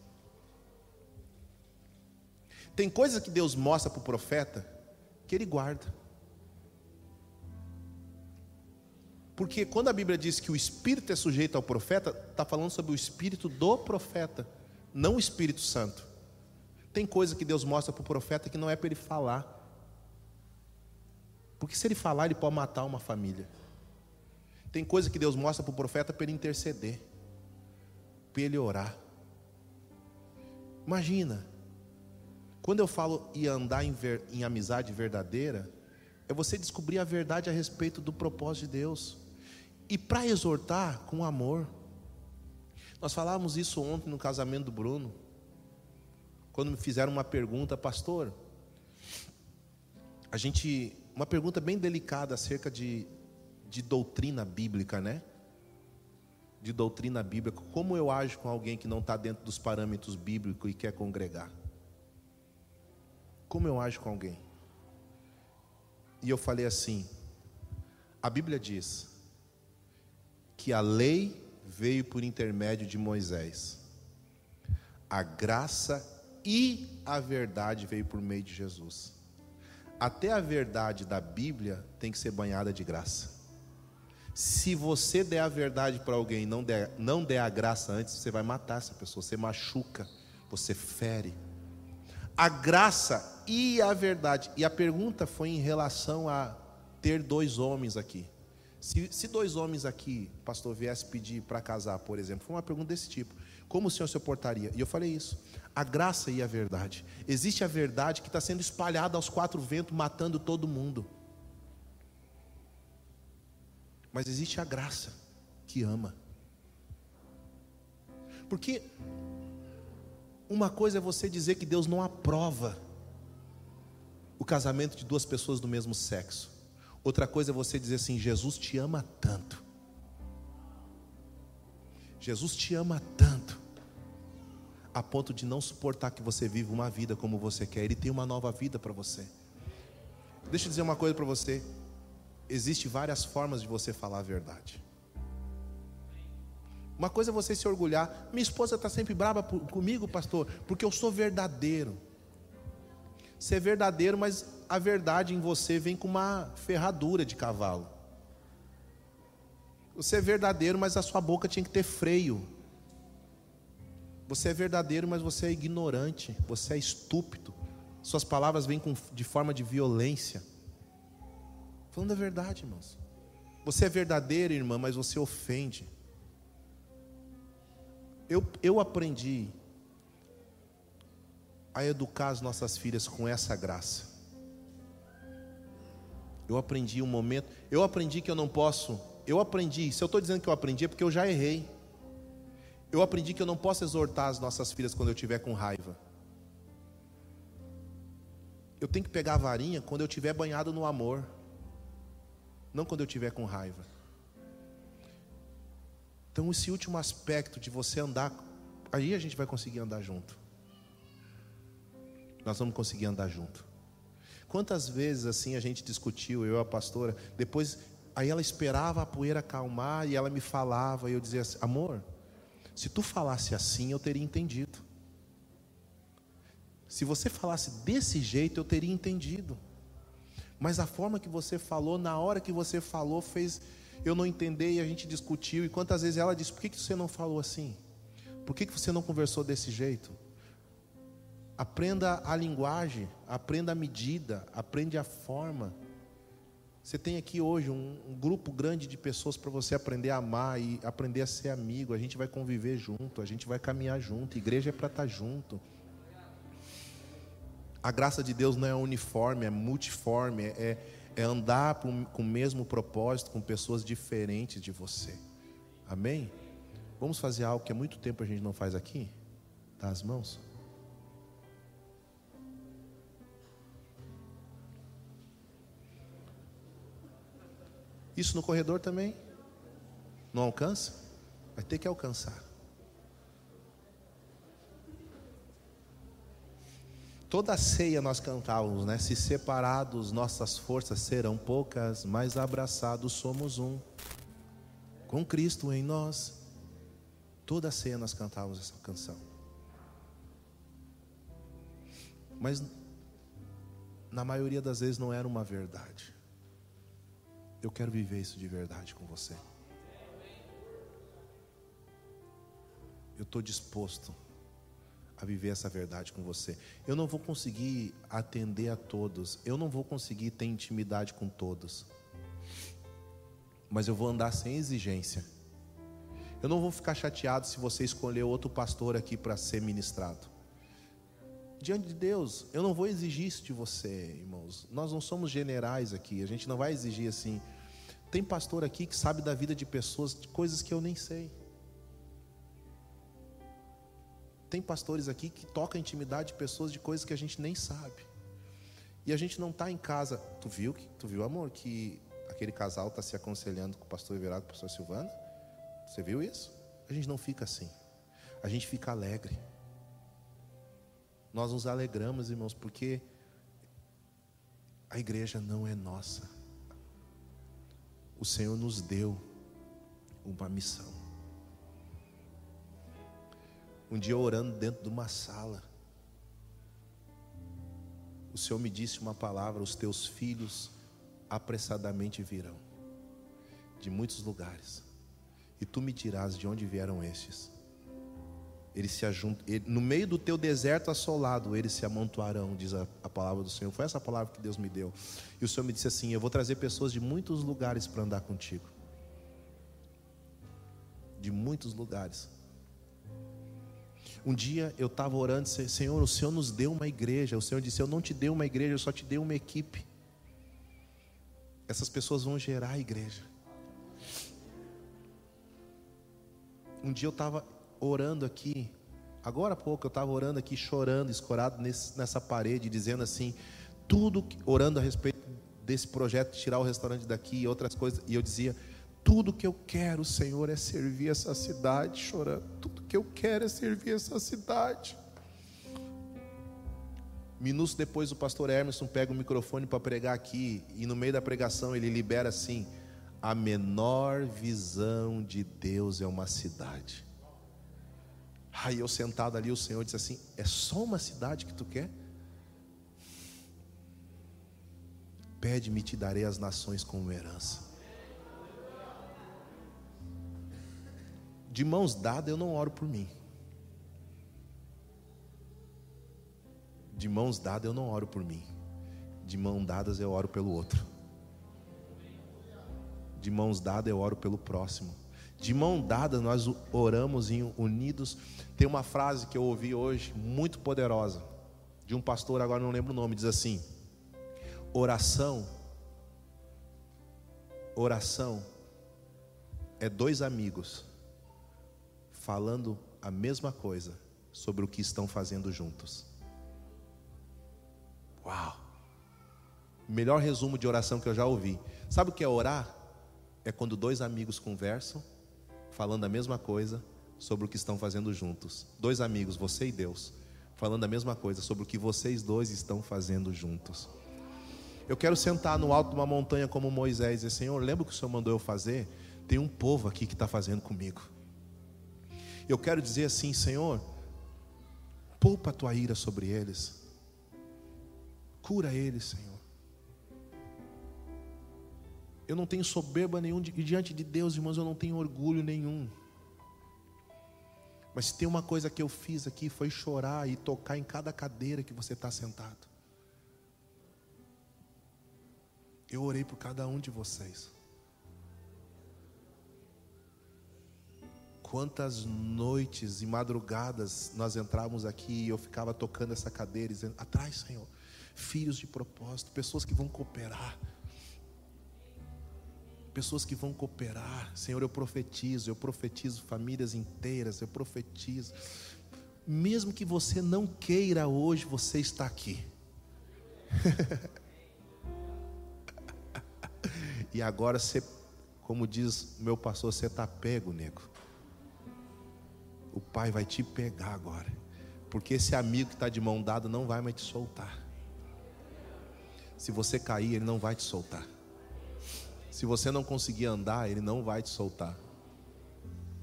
Tem coisas que Deus mostra para o profeta que ele guarda. Porque quando a Bíblia diz que o espírito é sujeito ao profeta, está falando sobre o espírito do profeta, não o Espírito Santo. Tem coisa que Deus mostra para o profeta que não é para ele falar. Porque se ele falar, ele pode matar uma família. Tem coisa que Deus mostra para o profeta para ele interceder, para ele orar. Imagina, quando eu falo e andar em, ver, em amizade verdadeira, é você descobrir a verdade a respeito do propósito de Deus. E para exortar com amor. Nós falávamos isso ontem no casamento do Bruno quando me fizeram uma pergunta, pastor, a gente, uma pergunta bem delicada acerca de, de doutrina bíblica, né? De doutrina bíblica, como eu ajo com alguém que não está dentro dos parâmetros bíblicos e quer congregar? Como eu ajo com alguém? E eu falei assim: a Bíblia diz que a lei veio por intermédio de Moisés, a graça e a verdade veio por meio de Jesus. Até a verdade da Bíblia tem que ser banhada de graça. Se você der a verdade para alguém e não der, não der a graça antes, você vai matar essa pessoa, você machuca, você fere. A graça e a verdade. E a pergunta foi em relação a ter dois homens aqui. Se, se dois homens aqui, pastor, viesse pedir para casar, por exemplo, foi uma pergunta desse tipo. Como o senhor se portaria? E eu falei isso a graça e a verdade. Existe a verdade que está sendo espalhada aos quatro ventos, matando todo mundo. Mas existe a graça que ama. Porque uma coisa é você dizer que Deus não aprova o casamento de duas pessoas do mesmo sexo. Outra coisa é você dizer assim: Jesus te ama tanto. Jesus te ama tanto a ponto de não suportar que você viva uma vida como você quer. Ele tem uma nova vida para você. Deixa eu dizer uma coisa para você. Existem várias formas de você falar a verdade. Uma coisa é você se orgulhar. Minha esposa está sempre brava comigo, pastor, porque eu sou verdadeiro. Você é verdadeiro, mas a verdade em você vem com uma ferradura de cavalo. Você é verdadeiro, mas a sua boca tinha que ter freio. Você é verdadeiro, mas você é ignorante, você é estúpido. Suas palavras vêm com, de forma de violência. Falando a verdade, irmãos. Você é verdadeiro, irmã, mas você ofende. Eu, eu aprendi a educar as nossas filhas com essa graça. Eu aprendi um momento, eu aprendi que eu não posso, eu aprendi, se eu estou dizendo que eu aprendi é porque eu já errei. Eu aprendi que eu não posso exortar as nossas filhas quando eu estiver com raiva. Eu tenho que pegar a varinha quando eu estiver banhado no amor, não quando eu estiver com raiva. Então, esse último aspecto de você andar, aí a gente vai conseguir andar junto. Nós vamos conseguir andar junto. Quantas vezes assim a gente discutiu, eu e a pastora, depois, aí ela esperava a poeira acalmar e ela me falava, e eu dizia assim: amor, se tu falasse assim, eu teria entendido. Se você falasse desse jeito, eu teria entendido. Mas a forma que você falou, na hora que você falou, fez eu não entender e a gente discutiu. E quantas vezes ela disse: por que, que você não falou assim? Por que, que você não conversou desse jeito? Aprenda a linguagem, aprenda a medida, aprende a forma. Você tem aqui hoje um, um grupo grande de pessoas para você aprender a amar e aprender a ser amigo. A gente vai conviver junto, a gente vai caminhar junto. Igreja é para estar tá junto. A graça de Deus não é uniforme, é multiforme, é, é andar com o mesmo propósito com pessoas diferentes de você. Amém? Vamos fazer algo que há muito tempo a gente não faz aqui? Dá as mãos. Isso no corredor também? Não alcança? Vai ter que alcançar. Toda ceia nós cantávamos, né? Se separados nossas forças serão poucas, mas abraçados somos um. Com Cristo em nós. Toda ceia nós cantávamos essa canção. Mas na maioria das vezes não era uma verdade. Eu quero viver isso de verdade com você. Eu estou disposto a viver essa verdade com você. Eu não vou conseguir atender a todos, eu não vou conseguir ter intimidade com todos, mas eu vou andar sem exigência. Eu não vou ficar chateado se você escolher outro pastor aqui para ser ministrado. Diante de Deus, eu não vou exigir isso de você, irmãos. Nós não somos generais aqui, a gente não vai exigir assim. Tem pastor aqui que sabe da vida de pessoas, de coisas que eu nem sei. Tem pastores aqui que tocam a intimidade de pessoas de coisas que a gente nem sabe. E a gente não está em casa. Tu viu, tu viu, amor, que aquele casal está se aconselhando com o pastor Everardo e o pastor Silvana? Você viu isso? A gente não fica assim. A gente fica alegre. Nós nos alegramos, irmãos, porque a igreja não é nossa o Senhor nos deu uma missão. Um dia orando dentro de uma sala, o Senhor me disse uma palavra: os teus filhos apressadamente virão de muitos lugares, e tu me dirás de onde vieram estes. Eles se ajuntam, no meio do teu deserto assolado, eles se amontoarão, diz a, a, palavra do Senhor. Foi essa palavra que Deus me deu. E o Senhor me disse assim: Eu vou trazer pessoas de muitos lugares para andar contigo. De muitos lugares. Um dia eu estava orando, Senhor, o Senhor nos deu uma igreja. O Senhor disse: Eu não te dei uma igreja, eu só te dei uma equipe. Essas pessoas vão gerar a igreja. Um dia eu estava orando aqui, agora há pouco eu estava orando aqui, chorando, escorado nesse, nessa parede, dizendo assim, tudo, orando a respeito desse projeto de tirar o restaurante daqui e outras coisas, e eu dizia, tudo que eu quero, Senhor, é servir essa cidade, chorando, tudo que eu quero é servir essa cidade. Minutos depois, o pastor Emerson pega o microfone para pregar aqui, e no meio da pregação ele libera assim: a menor visão de Deus é uma cidade. Aí eu sentado ali, o Senhor disse assim: É só uma cidade que tu quer? Pede-me, te darei as nações como herança. De mãos dadas eu não oro por mim. De mãos dadas eu não oro por mim. De mãos dadas eu oro pelo outro. De mãos dadas eu oro pelo próximo de mão dada nós oramos unidos. Tem uma frase que eu ouvi hoje muito poderosa de um pastor, agora não lembro o nome, diz assim: oração Oração é dois amigos falando a mesma coisa sobre o que estão fazendo juntos. Uau! Melhor resumo de oração que eu já ouvi. Sabe o que é orar? É quando dois amigos conversam, falando a mesma coisa sobre o que estão fazendo juntos. Dois amigos, você e Deus, falando a mesma coisa sobre o que vocês dois estão fazendo juntos. Eu quero sentar no alto de uma montanha como Moisés e dizer: Senhor, lembra o que o Senhor mandou eu fazer? Tem um povo aqui que está fazendo comigo. Eu quero dizer assim, Senhor, poupa a tua ira sobre eles, cura eles, Senhor. Eu não tenho soberba nenhum e diante de Deus, irmãos, eu não tenho orgulho nenhum. Mas tem uma coisa que eu fiz aqui foi chorar e tocar em cada cadeira que você está sentado. Eu orei por cada um de vocês. Quantas noites e madrugadas nós entrávamos aqui e eu ficava tocando essa cadeira, dizendo: atrás, Senhor, filhos de propósito, pessoas que vão cooperar. Pessoas que vão cooperar, Senhor, eu profetizo, eu profetizo famílias inteiras, eu profetizo. Mesmo que você não queira hoje, você está aqui. e agora você, como diz meu pastor, você está pego, nego o pai vai te pegar agora. Porque esse amigo que está de mão dada não vai mais te soltar. Se você cair, ele não vai te soltar. Se você não conseguir andar, ele não vai te soltar.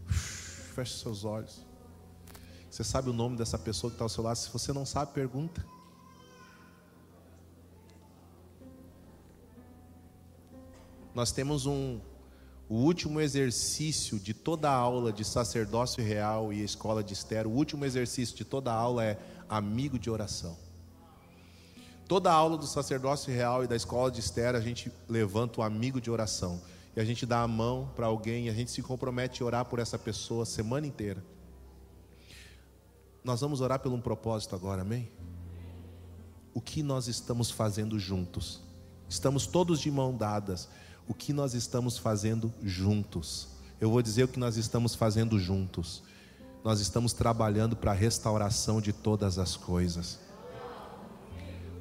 Feche seus olhos. Você sabe o nome dessa pessoa que está ao seu lado? Se você não sabe, pergunta. Nós temos um, o último exercício de toda a aula de sacerdócio real e escola de Esther, o último exercício de toda a aula é amigo de oração. Toda aula do sacerdócio real e da escola de Esther, a gente levanta o amigo de oração. E a gente dá a mão para alguém e a gente se compromete a orar por essa pessoa a semana inteira. Nós vamos orar por um propósito agora, amém? O que nós estamos fazendo juntos? Estamos todos de mão dadas o que nós estamos fazendo juntos. Eu vou dizer o que nós estamos fazendo juntos. Nós estamos trabalhando para a restauração de todas as coisas.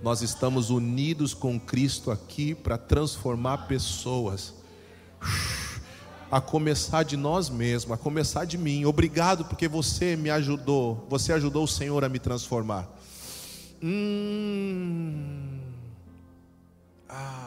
Nós estamos unidos com Cristo aqui para transformar pessoas. A começar de nós mesmos, a começar de mim. Obrigado porque você me ajudou. Você ajudou o Senhor a me transformar. Hum. Ah.